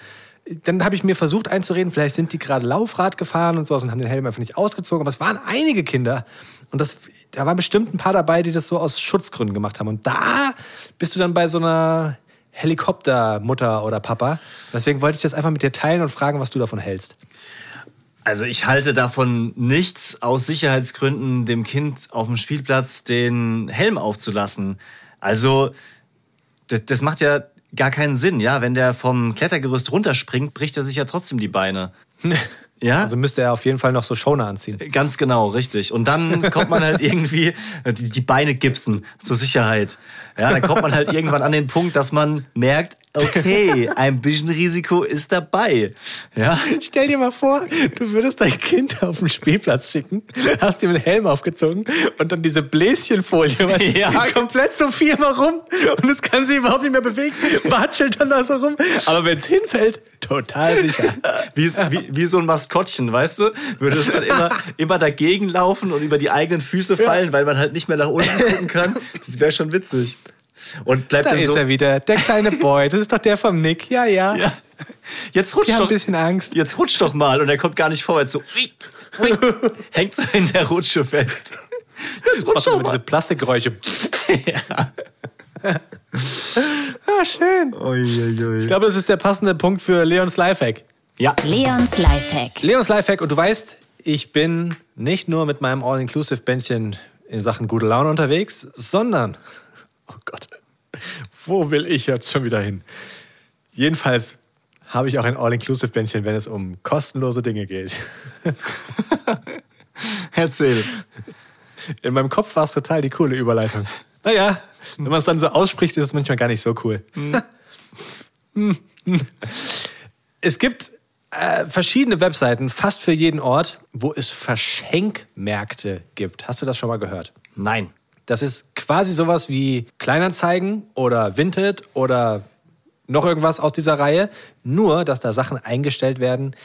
Dann habe ich mir versucht einzureden, vielleicht sind die gerade Laufrad gefahren und sowas und haben den Helm einfach nicht ausgezogen. Aber es waren einige Kinder und das, da waren bestimmt ein paar dabei, die das so aus Schutzgründen gemacht haben. Und da bist du dann bei so einer Helikoptermutter oder Papa. Deswegen wollte ich das einfach mit dir teilen und fragen, was du davon hältst. Also ich halte davon nichts aus Sicherheitsgründen, dem Kind auf dem Spielplatz den Helm aufzulassen. Also das, das macht ja gar keinen Sinn, ja. Wenn der vom Klettergerüst runterspringt, bricht er sich ja trotzdem die Beine. Ja? Also müsste er auf jeden Fall noch so Schoner anziehen. Ganz genau, richtig. Und dann kommt man halt irgendwie, die, die Beine gipsen zur Sicherheit. Ja, dann kommt man halt irgendwann an den Punkt, dass man merkt, okay, ein bisschen Risiko ist dabei. Ja, Stell dir mal vor, du würdest dein Kind auf den Spielplatz schicken, hast ihm den Helm aufgezogen und dann diese Bläschenfolie, weißt du, Ja. komplett so viermal rum und es kann sich überhaupt nicht mehr bewegen, watschelt dann da so rum. Aber wenn es hinfällt, total sicher. wie, wie, wie so ein Maskottchen, weißt du? Würde es dann immer, immer dagegen laufen und über die eigenen Füße fallen, weil man halt nicht mehr nach unten gucken kann. Das wäre schon witzig. Und bleibt Da dann ist so. er wieder, der kleine Boy, das ist doch der vom Nick. Ja, ja. Ja. Jetzt rutscht doch, ein bisschen Angst. jetzt rutscht doch mal und er kommt gar nicht vorwärts. So hängt so in der Rutsche fest. Jetzt Macht rutscht doch diese mal. Plastikgeräusche. ah, schön. Ich glaube, das ist der passende Punkt für Leons Lifehack. Ja, Leons Lifehack. Leons Lifehack und du weißt, ich bin nicht nur mit meinem All-Inclusive-Bändchen in Sachen gute Laune unterwegs, sondern, oh Gott, wo will ich jetzt schon wieder hin? Jedenfalls habe ich auch ein All-Inclusive-Bändchen, wenn es um kostenlose Dinge geht. erzähl. In meinem Kopf war es total die coole Überleitung. Naja, wenn man es dann so ausspricht, ist es manchmal gar nicht so cool. es gibt äh, verschiedene Webseiten, fast für jeden Ort, wo es Verschenkmärkte gibt. Hast du das schon mal gehört? Nein. Das ist quasi sowas wie Kleinanzeigen oder Vinted oder noch irgendwas aus dieser Reihe. Nur, dass da Sachen eingestellt werden,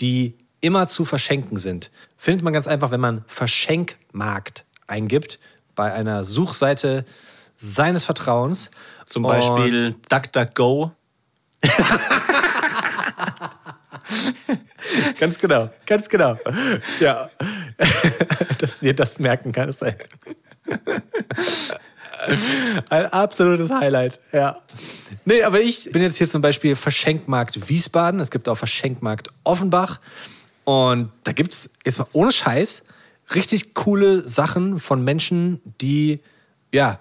die immer zu verschenken sind, findet man ganz einfach, wenn man Verschenkmarkt eingibt bei einer Suchseite seines Vertrauens. Zum Und- Beispiel DuckDuckGo. Ganz genau, ganz genau. Ja. Dass dir das merken kannst. Ein absolutes Highlight, ja. Nee, aber ich bin jetzt hier zum Beispiel Verschenkmarkt Wiesbaden. Es gibt auch Verschenkmarkt Offenbach. Und da gibt es jetzt mal ohne Scheiß richtig coole Sachen von Menschen, die, ja,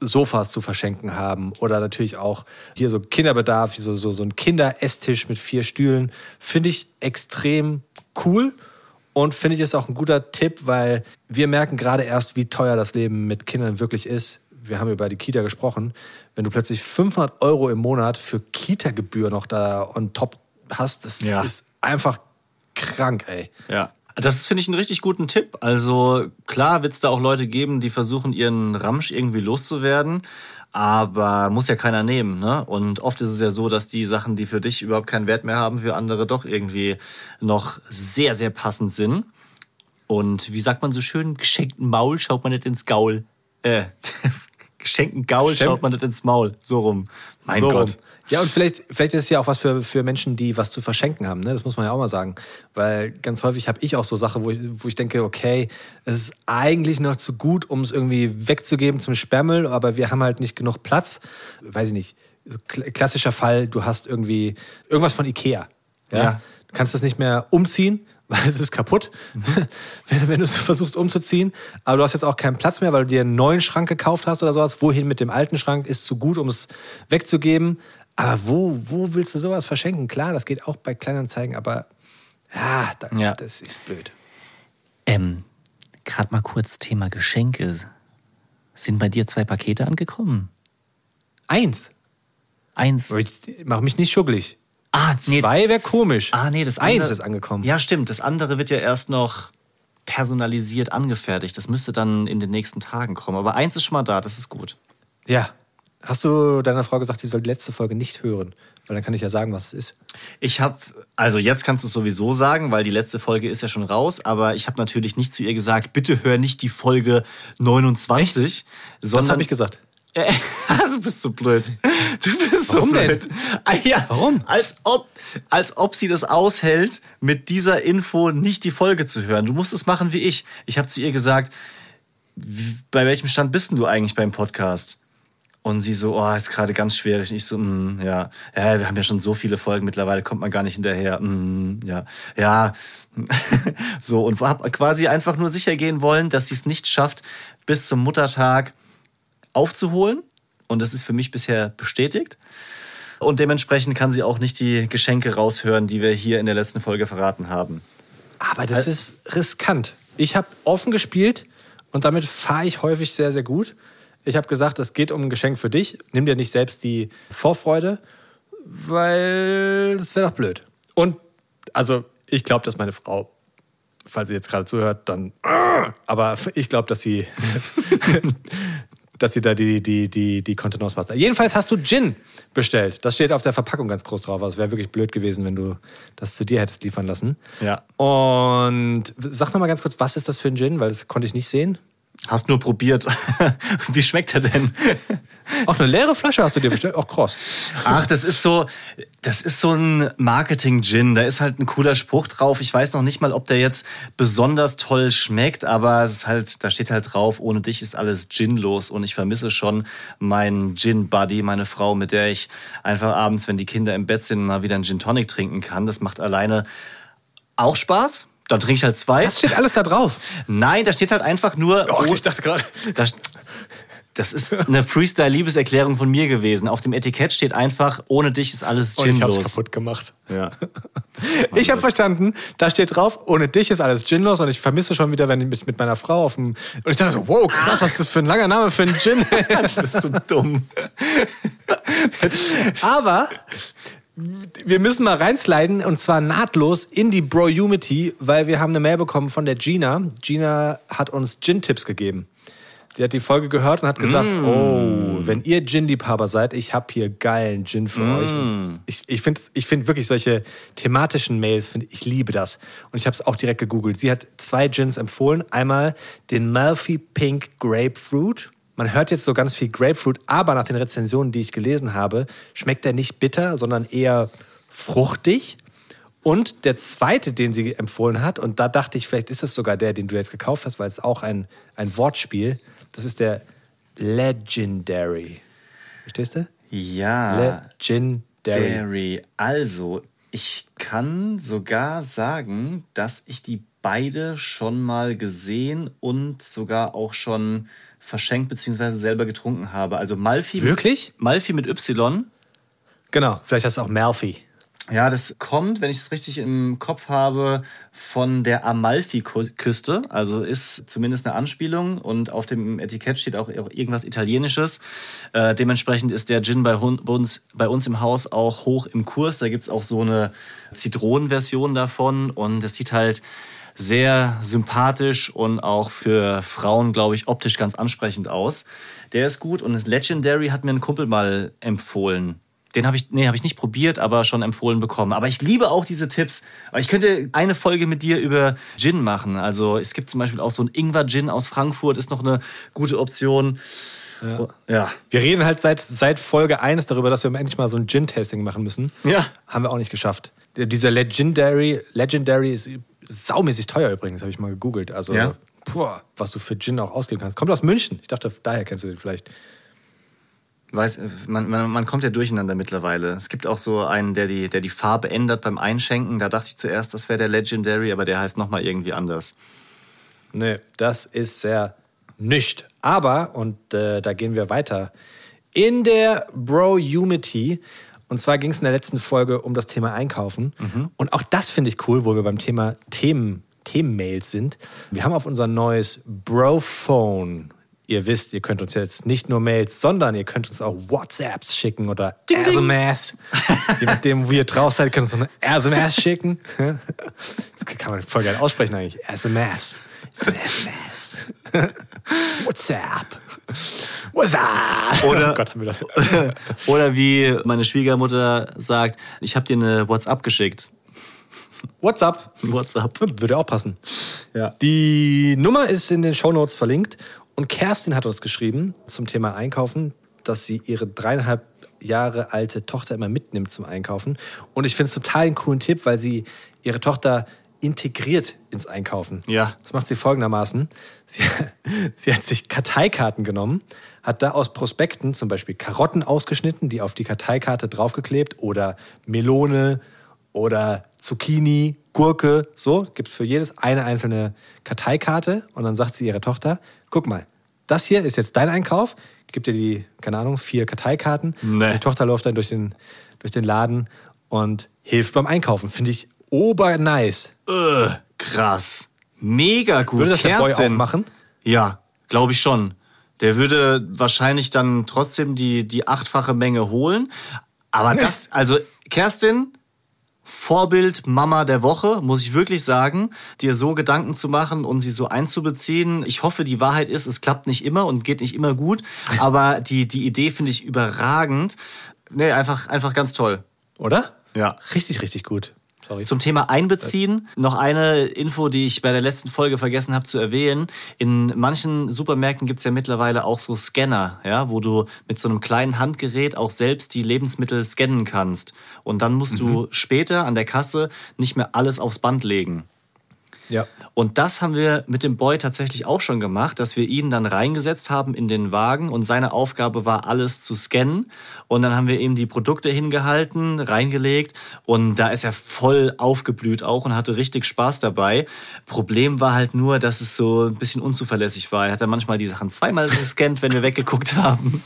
Sofas zu verschenken haben oder natürlich auch hier so Kinderbedarf, so, so, so ein Kinder-Esstisch mit vier Stühlen. Finde ich extrem cool und finde ich ist auch ein guter Tipp, weil wir merken gerade erst, wie teuer das Leben mit Kindern wirklich ist. Wir haben über die Kita gesprochen. Wenn du plötzlich 500 Euro im Monat für Kita-Gebühr noch da on top hast, das Ja. ist einfach krank, ey. Ja. Das finde ich, einen richtig guten Tipp. Also klar wird es da auch Leute geben, die versuchen, ihren Ramsch irgendwie loszuwerden. Aber muss ja keiner nehmen. Ne? Und oft ist es ja so, dass die Sachen, die für dich überhaupt keinen Wert mehr haben, für andere doch irgendwie noch sehr, sehr passend sind. Und wie sagt man so schön, geschenkten Maul schaut man nicht ins Gaul. Äh, geschenkten Gaul Schem- schaut man nicht ins Maul. So rum. Mein so Gott. rum. Ja, und vielleicht, vielleicht ist es ja auch was für, für Menschen, die was zu verschenken haben. Ne? Das muss man ja auch mal sagen. Weil ganz häufig habe ich auch so Sachen, wo ich, wo ich denke, okay, es ist eigentlich noch zu gut, um es irgendwie wegzugeben zum Sperrmüll, aber wir haben halt nicht genug Platz. Weiß ich nicht. Klassischer Fall, du hast irgendwie irgendwas von Ikea. Ja? Ja. Du kannst das nicht mehr umziehen, weil es ist kaputt, wenn, wenn du es versuchst umzuziehen. Aber du hast jetzt auch keinen Platz mehr, weil du dir einen neuen Schrank gekauft hast oder sowas. Wohin mit dem alten Schrank ist zu gut, um es wegzugeben. Aber wo, wo willst du sowas verschenken? Klar, das geht auch bei Kleinanzeigen, aber ja, da, Ja. das ist blöd. Ähm, gerade mal kurz Thema Geschenke. Sind bei dir zwei Pakete angekommen? Eins. Eins. Aber ich mach mich nicht schuggelig. Ah, Zwei wäre komisch. Ah, nee, das Eins andere- ist angekommen. Ja, stimmt. Das andere wird ja erst noch personalisiert angefertigt. Das müsste dann in den nächsten Tagen kommen. Aber eins ist schon mal da, das ist gut. Ja. Hast du deiner Frau gesagt, sie soll die letzte Folge nicht hören? Weil dann kann ich ja sagen, was es ist. Ich habe, also jetzt kannst du es sowieso sagen, weil die letzte Folge ist ja schon raus, aber ich habe natürlich nicht zu ihr gesagt, bitte hör nicht die Folge 29, Das sondern habe ich gesagt. Du bist so blöd. Du bist so Warum denn? blöd. Ah, ja, Warum? Als ob, als ob sie das aushält, mit dieser Info nicht die Folge zu hören. Du musst es machen wie ich. Ich habe zu ihr gesagt, bei welchem Stand bist denn du eigentlich beim Podcast? Und sie so, oh, ist gerade ganz schwierig. Und ich so, mm, ja, ja, wir haben ja schon so viele Folgen mittlerweile, kommt man gar nicht hinterher. Mm, ja, ja, so und hab quasi einfach nur sicher gehen wollen, dass sie es nicht schafft, bis zum Muttertag aufzuholen. Und das ist für mich bisher bestätigt. Und dementsprechend kann sie auch nicht die Geschenke raushören, die wir hier in der letzten Folge verraten haben. Aber das ist riskant. Ich habe offen gespielt und damit fahre ich häufig sehr, sehr gut. Ich habe gesagt, es geht um ein Geschenk für dich. Nimm dir nicht selbst die Vorfreude, weil das wäre doch blöd. Und also, ich glaube, dass meine Frau, falls sie jetzt gerade zuhört, dann. Aber ich glaube, dass sie. dass sie da die, die, die, die Kontenance passt. Jedenfalls hast du Gin bestellt. Das steht auf der Verpackung ganz groß drauf. Also wäre wirklich blöd gewesen, wenn du das zu dir hättest liefern lassen. Ja. Und sag noch mal ganz kurz, was ist das für ein Gin? Weil das konnte ich nicht sehen. Hast nur probiert. Wie schmeckt er denn? Auch eine leere Flasche hast du dir bestellt? Auch cross. Ach, das ist so, das ist so ein Marketing-Gin. Da ist halt ein cooler Spruch drauf. Ich weiß noch nicht mal, ob der jetzt besonders toll schmeckt, aber es ist halt, da steht halt drauf, ohne dich ist alles ginlos. Und ich vermisse schon meinen Gin-Buddy, meine Frau, mit der ich einfach abends, wenn die Kinder im Bett sind, mal wieder einen Gin Tonic trinken kann. Das macht alleine auch Spaß. Dann trinke ich halt zwei. Das steht alles da drauf. Nein, da steht halt einfach nur. Oh, ich dachte gerade. Das, das ist eine Freestyle-Liebeserklärung von mir gewesen. Auf dem Etikett steht einfach, ohne dich ist alles Und Oh, ich hab's ginlos. kaputt gemacht. Ja. Ich habe verstanden, da steht drauf, ohne dich ist alles ginlos und ich vermisse schon wieder, wenn ich mich mit meiner Frau auf dem. Und ich dachte so, wow, krass, was ist das für ein langer Name für einen Gin? Du bist so dumm. Aber wir müssen mal reinsliden und zwar nahtlos in die Bro-Unity, weil wir haben eine Mail bekommen von der Gina. Gina hat uns Gin-Tipps gegeben. Die hat die Folge gehört und hat gesagt, Mm. oh, wenn ihr Gin-Liebhaber seid, ich habe hier geilen Gin für Mm. euch. Ich, ich finde ich find wirklich solche thematischen Mails, find, ich liebe das. Und ich habe es auch direkt gegoogelt. Sie hat zwei Gins empfohlen. Einmal den Malfi Pink Grapefruit. Man hört jetzt so ganz viel Grapefruit, aber nach den Rezensionen, die ich gelesen habe, schmeckt er nicht bitter, sondern eher fruchtig. Und der zweite, den sie empfohlen hat, und da dachte ich, vielleicht ist es sogar der, den du jetzt gekauft hast, weil es auch ein, ein Wortspiel, das ist der Legendary. Verstehst du? Ja. Legendary. Dairy. Also, ich kann sogar sagen, dass ich die beide schon mal gesehen und sogar auch schon verschenkt bzw. selber getrunken habe. Also Malfi. Wirklich? Malfi mit Y. Genau, vielleicht heißt es auch Malfi. Ja, das kommt, wenn ich es richtig im Kopf habe, von der Amalfi-Küste. Also ist zumindest eine Anspielung und auf dem Etikett steht auch irgendwas Italienisches. Äh, dementsprechend ist der Gin bei, uns, bei uns im Haus auch hoch im Kurs. Da gibt's auch so eine Zitronenversion davon und es sieht halt sehr sympathisch und auch für Frauen, glaube ich, optisch ganz ansprechend aus. Der ist gut und das Legendary hat mir ein Kumpel mal empfohlen. Den habe ich, nee, habe ich nicht probiert, aber schon empfohlen bekommen. Aber ich liebe auch diese Tipps. Ich könnte eine Folge mit dir über Gin machen. Also es gibt zum Beispiel auch so ein Ingwer-Gin aus Frankfurt, ist noch eine gute Option. Ja. ja. Wir reden halt seit, seit Folge 1 darüber, dass wir endlich mal so ein Gin-Tasting machen müssen. Ja. Haben wir auch nicht geschafft. Dieser Legendary, Legendary ist saumäßig teuer übrigens, habe ich mal gegoogelt. Also, Ja. puh, was du für Gin auch ausgeben kannst. Kommt aus München. Ich dachte, daher kennst du den vielleicht. Weiß, man, man, man kommt ja durcheinander mittlerweile. Es gibt auch so einen, der die, der die Farbe ändert beim Einschenken. Da dachte ich zuerst, das wäre der Legendary, aber der heißt nochmal irgendwie anders. Nee, das ist sehr nicht. Aber, und äh, da gehen wir weiter, in der Bro-Unity. Und zwar ging es in der letzten Folge um das Thema Einkaufen. Und auch das finde ich cool, wo wir beim Thema Themen, Themenmails sind. Wir haben auf unser neues Bro-Phone. Ihr wisst, ihr könnt uns jetzt nicht nur Mails, sondern ihr könnt uns auch WhatsApps schicken oder SMS. Je nachdem, wo ihr drauf seid, könnt ihr uns eine SMS schicken. Das kann man voll geil aussprechen eigentlich. SMS. SMS. WhatsApp. WhatsApp. Oder- oh Gott, haben wir das. Oder wie meine Schwiegermutter sagt, ich habe dir eine WhatsApp geschickt. WhatsApp. WhatsApp. Würde auch passen. Ja. Die Nummer ist in den Shownotes verlinkt. Und Kerstin hat uns geschrieben zum Thema Einkaufen, dass sie ihre dreieinhalb Jahre alte Tochter immer mitnimmt zum Einkaufen. Und ich finde es total einen coolen Tipp, weil sie ihre Tochter integriert ins Einkaufen. Ja. Das macht sie folgendermaßen. Sie, sie hat sich Karteikarten genommen, hat da aus Prospekten zum Beispiel Karotten ausgeschnitten, die auf die Karteikarte draufgeklebt oder Melone oder Zucchini, Gurke, so. Gibt für jedes eine einzelne Karteikarte und dann sagt sie ihrer Tochter, guck mal, das hier ist jetzt dein Einkauf, gibt dir die, keine Ahnung, vier Karteikarten. Nee. Die Tochter läuft dann durch den, durch den Laden und hilft beim Einkaufen. Finde ich obernice. Äh, krass. Mega gut. Würde das der Boy auch machen? Ja, glaube ich schon. Der würde wahrscheinlich dann trotzdem die, die achtfache Menge holen. Aber das, also Kerstin, Vorbild Mama der Woche, muss ich wirklich sagen, dir so Gedanken zu machen und sie so einzubeziehen. Ich hoffe, die Wahrheit ist, es klappt nicht immer und geht nicht immer gut, aber die, die Idee finde ich überragend. Nee, einfach, einfach ganz toll. Oder? Ja. Richtig, richtig gut. Sorry. Zum Thema Einbeziehen noch eine Info, die ich bei der letzten Folge vergessen habe zu erwähnen. In manchen Supermärkten gibt's ja mittlerweile auch so Scanner, ja, wo du mit so einem kleinen Handgerät auch selbst die Lebensmittel scannen kannst. Und dann musst du später an der Kasse nicht mehr alles aufs Band legen. Ja. Und das haben wir mit dem Boy tatsächlich auch schon gemacht, dass wir ihn dann reingesetzt haben in den Wagen und seine Aufgabe war, alles zu scannen. Und dann haben wir ihm die Produkte hingehalten, reingelegt und da ist er voll aufgeblüht auch und hatte richtig Spaß dabei. Problem war halt nur, dass es so ein bisschen unzuverlässig war. Er hat dann manchmal die Sachen zweimal gescannt, wenn wir weggeguckt haben.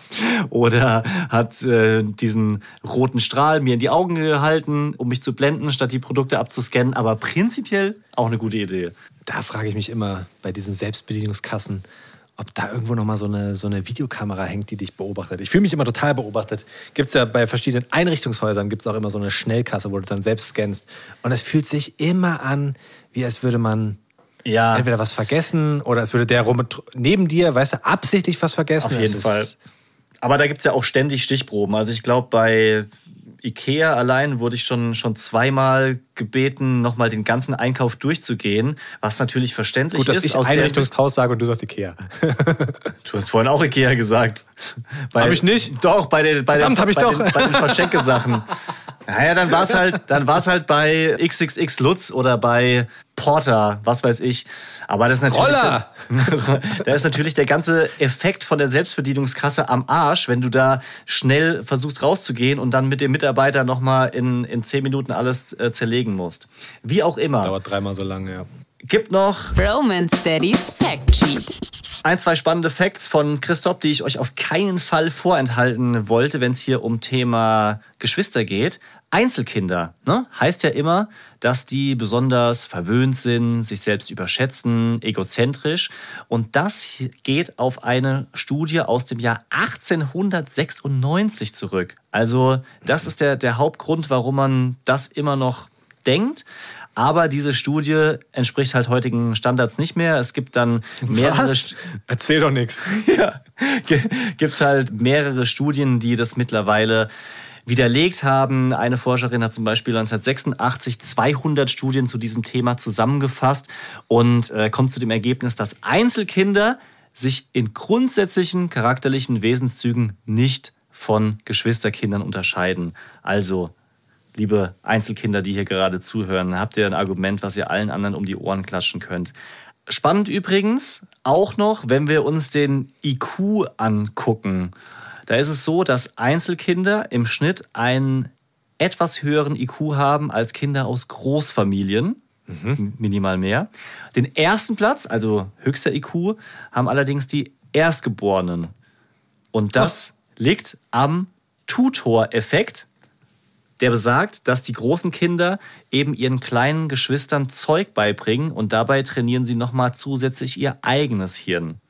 Oder hat äh, diesen roten Strahl mir in die Augen gehalten, um mich zu blenden, statt die Produkte abzuscannen. Aber prinzipiell auch eine gute Idee. Da frage ich mich immer bei diesen Selbstbedienungskassen, ob da irgendwo noch mal so eine, so eine Videokamera hängt, die dich beobachtet. Ich fühle mich immer total beobachtet. Gibt es ja bei verschiedenen Einrichtungshäusern gibt es auch immer so eine Schnellkasse, wo du dann selbst scannst. Und es fühlt sich immer an, wie als würde man Ja. entweder was vergessen oder es würde der rum neben dir, weißt du, absichtlich was vergessen. Auf Es jeden Fall. Aber da gibt's ja auch ständig Stichproben. Also ich glaube, bei Ikea allein wurde ich schon, schon zweimal gebeten, nochmal den ganzen Einkauf durchzugehen, was natürlich verständlich Gut, dass ist. ich aus der Einrichtungshaus sage und du sagst Ikea. Du hast vorhin auch Ikea gesagt. Bei, Hab ich nicht? Doch, bei den, bei Verdammt, den, ich bei doch. Den, bei den Verschenke-Sachen. Naja, dann war's halt, dann war's halt bei XXX Lutz oder bei Porter, was weiß ich. Aber das ist natürlich. Roller! Der, da ist natürlich der ganze Effekt von der Selbstbedienungskasse am Arsch, wenn du da schnell versuchst rauszugehen und dann mit dem Mitarbeiter nochmal in, in zehn Minuten alles äh, zerlegen musst. Wie auch immer. Dauert dreimal so lange, ja. Gibt noch Roman Steadies Fact Sheet. ein, zwei spannende Facts von Christoph, die ich euch auf keinen Fall vorenthalten wollte, wenn es hier um Thema Geschwister geht. Einzelkinder, ne? Heißt ja immer, dass die besonders verwöhnt sind, sich selbst überschätzen, egozentrisch. Und das geht auf eine Studie aus dem Jahr 1896 zurück. Also, das ist der, der Hauptgrund, warum man das immer noch denkt. Aber diese Studie entspricht halt heutigen Standards nicht mehr. Es gibt dann mehrere, Was? Erzähl doch nichts. ja, gibt halt mehrere Studien, die das mittlerweile widerlegt haben. Eine Forscherin hat zum Beispiel 1986 200 Studien zu diesem Thema zusammengefasst und äh, kommt zu dem Ergebnis, dass Einzelkinder sich in grundsätzlichen charakterlichen Wesenszügen nicht von Geschwisterkindern unterscheiden. Also liebe Einzelkinder, die hier gerade zuhören, habt ihr ein Argument, was ihr allen anderen um die Ohren klatschen könnt. Spannend übrigens auch noch, wenn wir uns den IQ angucken. Da ist es so, dass Einzelkinder im Schnitt einen etwas höheren IQ haben als Kinder aus Großfamilien. Minimal mehr. Den ersten Platz, also höchster IQ, haben allerdings die Erstgeborenen. Und das liegt am Tutor-Effekt, der besagt, dass die großen Kinder eben ihren kleinen Geschwistern Zeug beibringen und dabei trainieren sie nochmal zusätzlich ihr eigenes Hirn.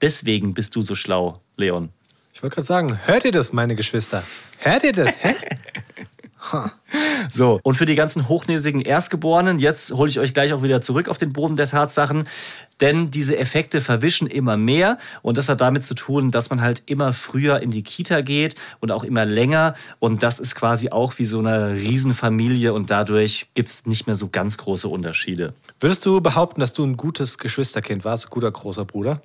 Deswegen bist du so schlau, Leon. Ich wollte gerade sagen, hört ihr das, meine Geschwister? Hört ihr das? Hä? So, und für die ganzen hochnäsigen Erstgeborenen, jetzt hole ich euch gleich auch wieder zurück auf den Boden der Tatsachen, denn diese Effekte verwischen immer mehr und das hat damit zu tun, dass man halt immer früher in die Kita geht und auch immer länger und das ist quasi auch wie so eine Riesenfamilie und dadurch gibt es nicht mehr so ganz große Unterschiede. Würdest du behaupten, dass du ein gutes Geschwisterkind warst, ein guter großer Bruder?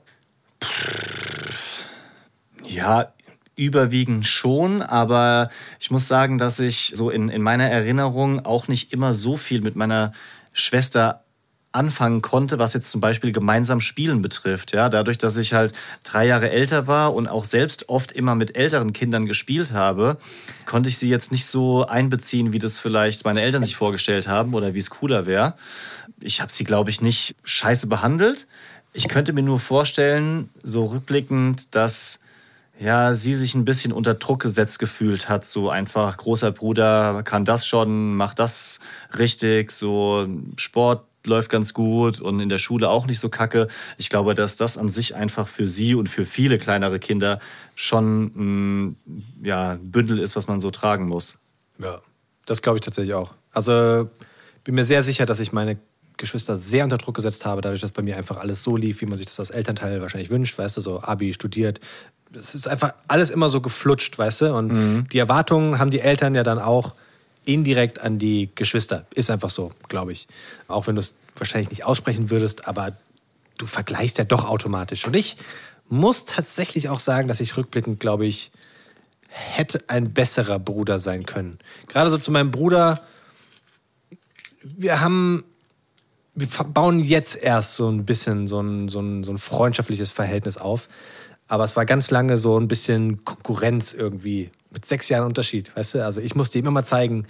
Ja, überwiegend schon, aber ich muss sagen, dass ich so in, in meiner Erinnerung auch nicht immer so viel mit meiner Schwester anfangen konnte, was jetzt zum Beispiel gemeinsam Spielen betrifft. Ja, dadurch, dass ich halt drei Jahre älter war und auch selbst oft immer mit älteren Kindern gespielt habe, konnte ich sie jetzt nicht so einbeziehen, wie das vielleicht meine Eltern sich vorgestellt haben oder wie es cooler wäre. Ich habe sie, glaube ich, nicht scheiße behandelt. Ich könnte mir nur vorstellen, so rückblickend, dass ja, sie sich ein bisschen unter Druck gesetzt gefühlt hat. So einfach, großer Bruder kann das schon, macht das richtig, so Sport läuft ganz gut und in der Schule auch nicht so kacke. Ich glaube, dass das an sich einfach für sie und für viele kleinere Kinder schon ein ja, ein Bündel ist, was man so tragen muss. Ja, das glaube ich tatsächlich auch. Also bin mir sehr sicher, dass ich meine Geschwister sehr unter Druck gesetzt habe, dadurch, dass bei mir einfach alles so lief, wie man sich das als Elternteil wahrscheinlich wünscht, weißt du, so Abi, studiert. Es ist einfach alles immer so geflutscht, weißt du, und die Erwartungen haben die Eltern ja dann auch indirekt an die Geschwister. Ist einfach so, glaube ich. Auch wenn du es wahrscheinlich nicht aussprechen würdest, aber du vergleichst ja doch automatisch. Und ich muss tatsächlich auch sagen, dass ich rückblickend, glaube ich, hätte ein besserer Bruder sein können. Gerade so zu meinem Bruder, wir haben, wir bauen jetzt erst so ein bisschen so ein, so ein, so ein freundschaftliches Verhältnis auf. Aber es war ganz lange so ein bisschen Konkurrenz irgendwie. Mit sechs Jahren Unterschied, weißt du? Also ich musste ihm immer zeigen,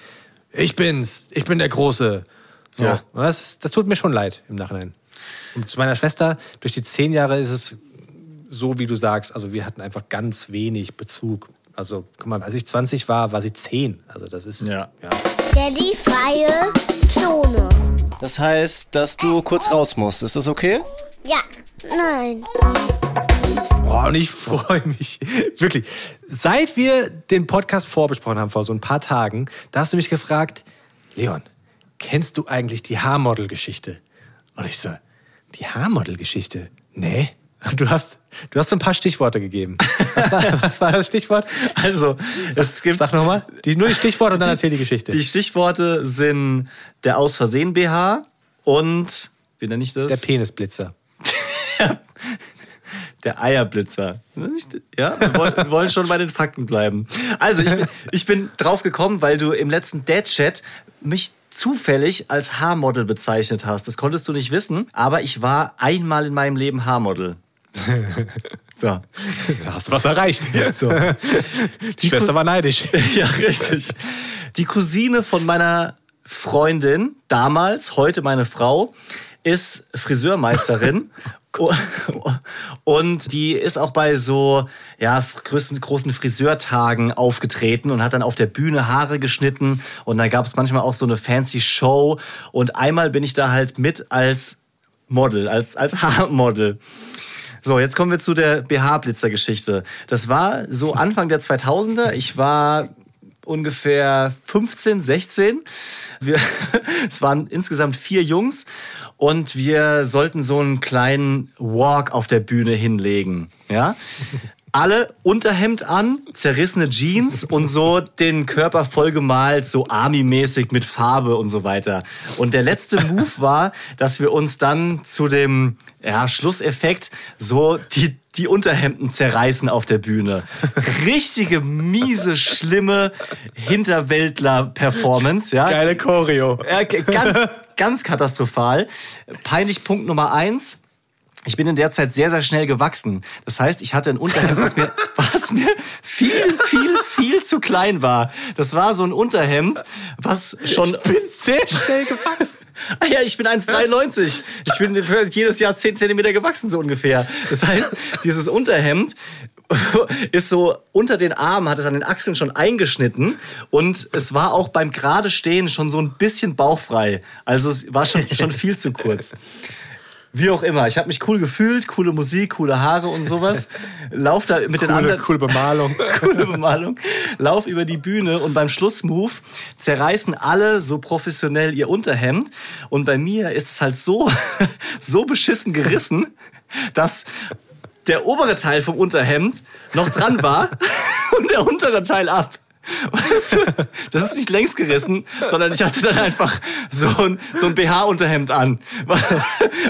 ich bin's, ich bin der Große. So. Ja. Und das, das tut mir schon leid im Nachhinein. Und zu meiner Schwester, durch die zehn Jahre ist es so, wie du sagst. Also wir hatten einfach ganz wenig Bezug. Also, guck mal, als ich 20 war, war sie 10. Also das ist. Ja. ja. Daddy freie Zone. Das heißt, dass du kurz raus musst. Ist das okay? Ja, nein. Oh, und ich freue mich. Wirklich. Seit wir den Podcast vorbesprochen haben, vor so ein paar Tagen, da hast du mich gefragt, Leon, kennst du eigentlich die Haarmodel-Geschichte? Und ich so, Die Haarmodel-Geschichte? Nee. Du hast, du hast ein paar Stichworte gegeben. Was war, was war das Stichwort? Also, es gibt Sag nochmal. Die, nur die Stichworte und dann erzähl die Geschichte. Die Stichworte sind der Aus Versehen BH und, wie nenne ich das? Der Penisblitzer. Der Eierblitzer. Ja, wir wollen, wir wollen schon bei den Fakten bleiben. Also, ich bin, ich bin drauf gekommen, weil du im letzten Dad-Chat mich zufällig als Haarmodel bezeichnet hast. Das konntest du nicht wissen, aber ich war einmal in meinem Leben Haarmodel. So. Da hast du was erreicht. so. Die Schwester war neidisch. Ja, richtig. Die Cousine von meiner Freundin, damals, heute meine Frau, ist Friseurmeisterin. Und die ist auch bei so ja, größten, großen Friseurtagen aufgetreten und hat dann auf der Bühne Haare geschnitten. Und da gab es manchmal auch so eine fancy Show. Und einmal bin ich da halt mit als Model, als, als Haarmodel. So, jetzt kommen wir zu der BH-Blitzer-Geschichte. Das war so Anfang der 2000er. Ich war ungefähr 15, 16. Wir, es waren insgesamt vier Jungs und wir sollten so einen kleinen Walk auf der Bühne hinlegen. Ja? Alle Unterhemd an, zerrissene Jeans und so den Körper vollgemalt, so Army-mäßig mit Farbe und so weiter. Und der letzte Move war, dass wir uns dann zu dem ja, Schlusseffekt so die, die Unterhemden zerreißen auf der Bühne. Richtige, miese, schlimme Hinterwäldler-Performance. Ja? Geile Choreo. Ja, ganz, ganz katastrophal. Peinlich Punkt Nummer eins. Ich bin in der Zeit sehr, sehr schnell gewachsen. Das heißt, ich hatte ein Unterhemd, was mir, was mir viel, viel, viel zu klein war. Das war so ein Unterhemd, was schon... Ich bin sehr schnell gewachsen. Ah ja, ich bin 1,93. Ich bin jedes Jahr 10 Zentimeter gewachsen, so ungefähr. Das heißt, dieses Unterhemd ist so unter den Armen, hat es an den Achseln schon eingeschnitten und es war auch beim gerade Stehen schon so ein bisschen bauchfrei. Also es war schon, schon viel zu kurz. Wie auch immer, ich habe mich cool gefühlt, coole Musik, coole Haare und sowas. Lauf da mit den Coole, anderen coole Bemalung. coole Bemalung. Lauf über die Bühne und beim Schlussmove zerreißen alle so professionell ihr Unterhemd. Und bei mir ist es halt so, so beschissen gerissen, dass der obere Teil vom Unterhemd noch dran war und der untere Teil ab. Das, ist nicht längs gerissen, sondern ich hatte dann einfach so ein, so ein BH-Unterhemd an,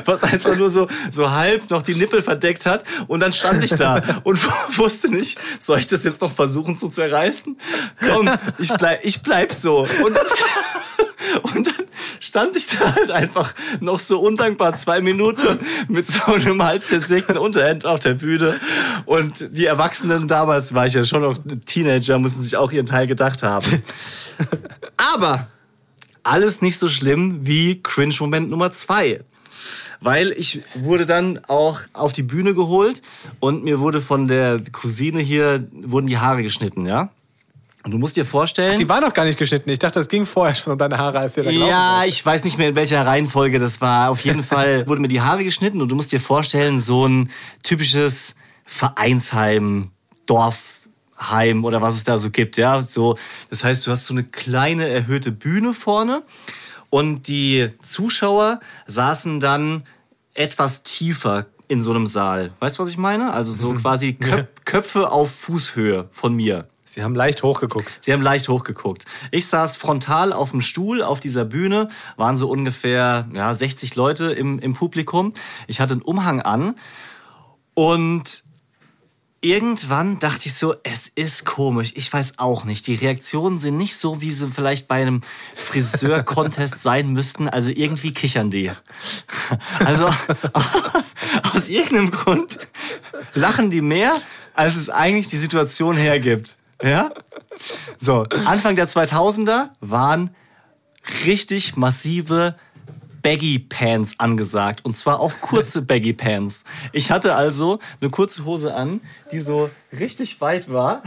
was- einfach nur so, so halb noch die Nippel verdeckt hat. Und dann stand ich da und wusste nicht, soll ich das jetzt noch versuchen zu zerreißen? Komm, ich bleib, ich bleib so. Und, und stand ich da halt einfach noch so undankbar zwei Minuten mit so einem halb zersägten Unterhemd auf der Bühne. Und die Erwachsenen damals, war ich ja schon noch Teenager, mussten sich auch ihren Teil gedacht haben. Aber alles nicht so schlimm wie Cringe-Moment Nummer zwei. Weil ich wurde dann auch auf die Bühne geholt und mir wurde von der Cousine hier, wurden die Haare geschnitten, ja? Und du musst dir vorstellen. Die war noch gar nicht geschnitten. Ich dachte, es ging vorher schon um deine Haare, als dir da Ja, ich weiß nicht mehr, in welcher Reihenfolge das war. Auf jeden Fall wurden mir die Haare geschnitten und du musst dir vorstellen, so ein typisches Vereinsheim, Dorfheim oder was es da so gibt. Ja, so, das heißt, du hast so eine kleine erhöhte Bühne vorne und die Zuschauer saßen dann etwas tiefer in so einem Saal. Weißt du, was ich meine? Also so quasi Köp Köpfe auf Fußhöhe von mir. Sie haben leicht hochgeguckt. Sie haben leicht hochgeguckt. Ich saß frontal auf dem Stuhl auf dieser Bühne, waren so ungefähr ja, 60 Leute im, im Publikum. Ich hatte einen Umhang an und irgendwann dachte ich so, es ist komisch. Ich weiß auch nicht. Die Reaktionen sind nicht so, wie sie vielleicht bei einem Friseur-Contest sein müssten. Also irgendwie kichern die. Also aus irgendeinem Grund lachen die mehr, als es eigentlich die Situation hergibt. Ja? So, Anfang der 2000er waren richtig massive Baggy Pants angesagt. Und zwar auch kurze Baggy Pants. Ich hatte also eine kurze Hose an, die so richtig weit war.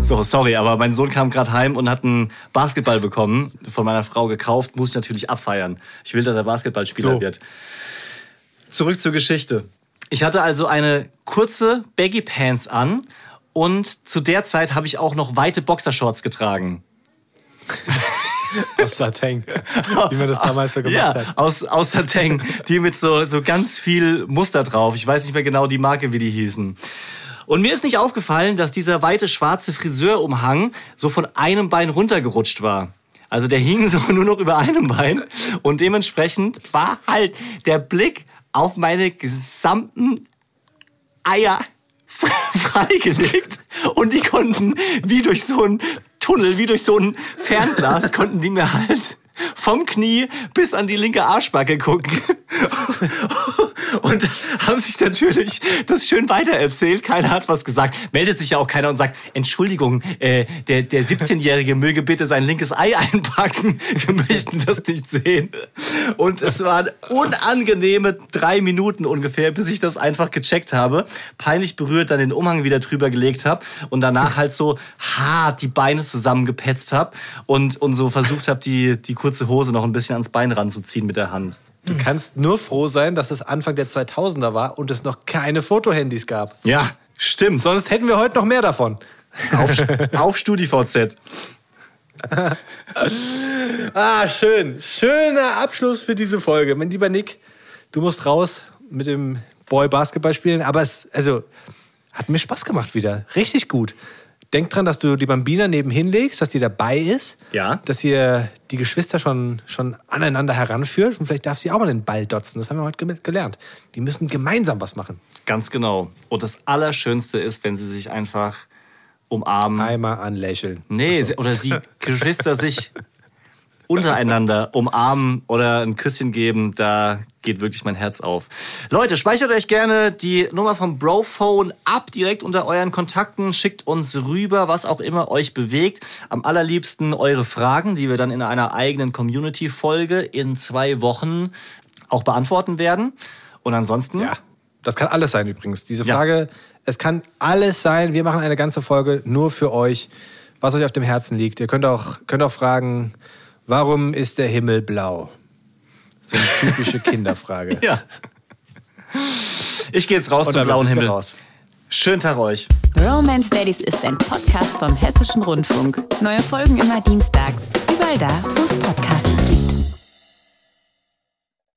So, sorry, aber mein Sohn kam gerade heim und hat einen Basketball bekommen, von meiner Frau gekauft, muss ich natürlich abfeiern. Ich will, dass er Basketballspieler So. wird. Zurück zur Geschichte. Ich hatte also eine kurze Baggy Pants an und zu der Zeit habe ich auch noch weite Boxershorts getragen. Aus Sateng. Wie man das damals so gemacht Ja, hat. aus, aus Sateng. Die mit so, so ganz viel Muster drauf. Ich weiß nicht mehr genau die Marke, wie die hießen. Und mir ist nicht aufgefallen, dass dieser weite schwarze Friseurumhang so von einem Bein runtergerutscht war. Also der hing so nur noch über einem Bein. Und dementsprechend war halt der Blick auf meine gesamten Eier freigelegt. Und die konnten wie durch so ein Tunnel, wie durch so ein Fernglas, konnten die mir halt vom Knie bis an die linke Arschbacke gucken. Und haben sich natürlich das schön weitererzählt. Keiner hat was gesagt. Meldet sich ja auch keiner und sagt, Entschuldigung, äh, der, der 17-Jährige möge bitte sein linkes Ei einpacken. Wir möchten das nicht sehen. Und es waren unangenehme drei Minuten ungefähr, bis ich das einfach gecheckt habe. Peinlich berührt, dann den Umhang wieder drüber gelegt habe und danach halt so hart die Beine zusammengepetzt habe und, und so versucht habe, die, die kurze Hose noch ein bisschen ans Bein ranzuziehen mit der Hand. Du kannst nur froh sein, dass es Anfang der 2000er war und es noch keine Fotohandys gab. Ja, stimmt. Sonst hätten wir heute noch mehr davon. Auf, auf StudiVZ. Ah, schön. Schöner Abschluss für diese Folge. Mein lieber Nick, du musst raus mit dem Boy Basketball spielen, aber es also hat mir Spaß gemacht wieder. Richtig gut. Denk dran, dass du die Bambina nebenhin legst, dass die dabei ist. Ja. Dass ihr die Geschwister schon, schon aneinander heranführt. Und vielleicht darf sie auch mal den Ball dotzen. Das haben wir heute ge- gelernt. Die müssen gemeinsam was machen. Ganz genau. Und das Allerschönste ist, wenn sie sich einfach umarmen. Einmal anlächeln. Nee, sie- oder die Geschwister sich untereinander umarmen oder ein Küsschen geben, da geht wirklich mein Herz auf. Leute, speichert euch gerne die Nummer vom Brophone ab, direkt unter euren Kontakten, schickt uns rüber, was auch immer euch bewegt. Am allerliebsten eure Fragen, die wir dann in einer eigenen Community-Folge in zwei Wochen auch beantworten werden. Und ansonsten, Ja, das kann alles sein übrigens. Diese Ja. Frage, es kann alles sein. Wir machen eine ganze Folge nur für euch, was euch auf dem Herzen liegt. Ihr könnt auch, könnt auch fragen, warum ist der Himmel blau? So eine typische Kinderfrage. ja. Ich gehe jetzt raus zum blauen Himmel. raus. Schönen Tag euch. Romance Daddies ist ein Podcast vom Hessischen Rundfunk. Neue Folgen immer dienstags. Überall da, wo es Podcasts gibt.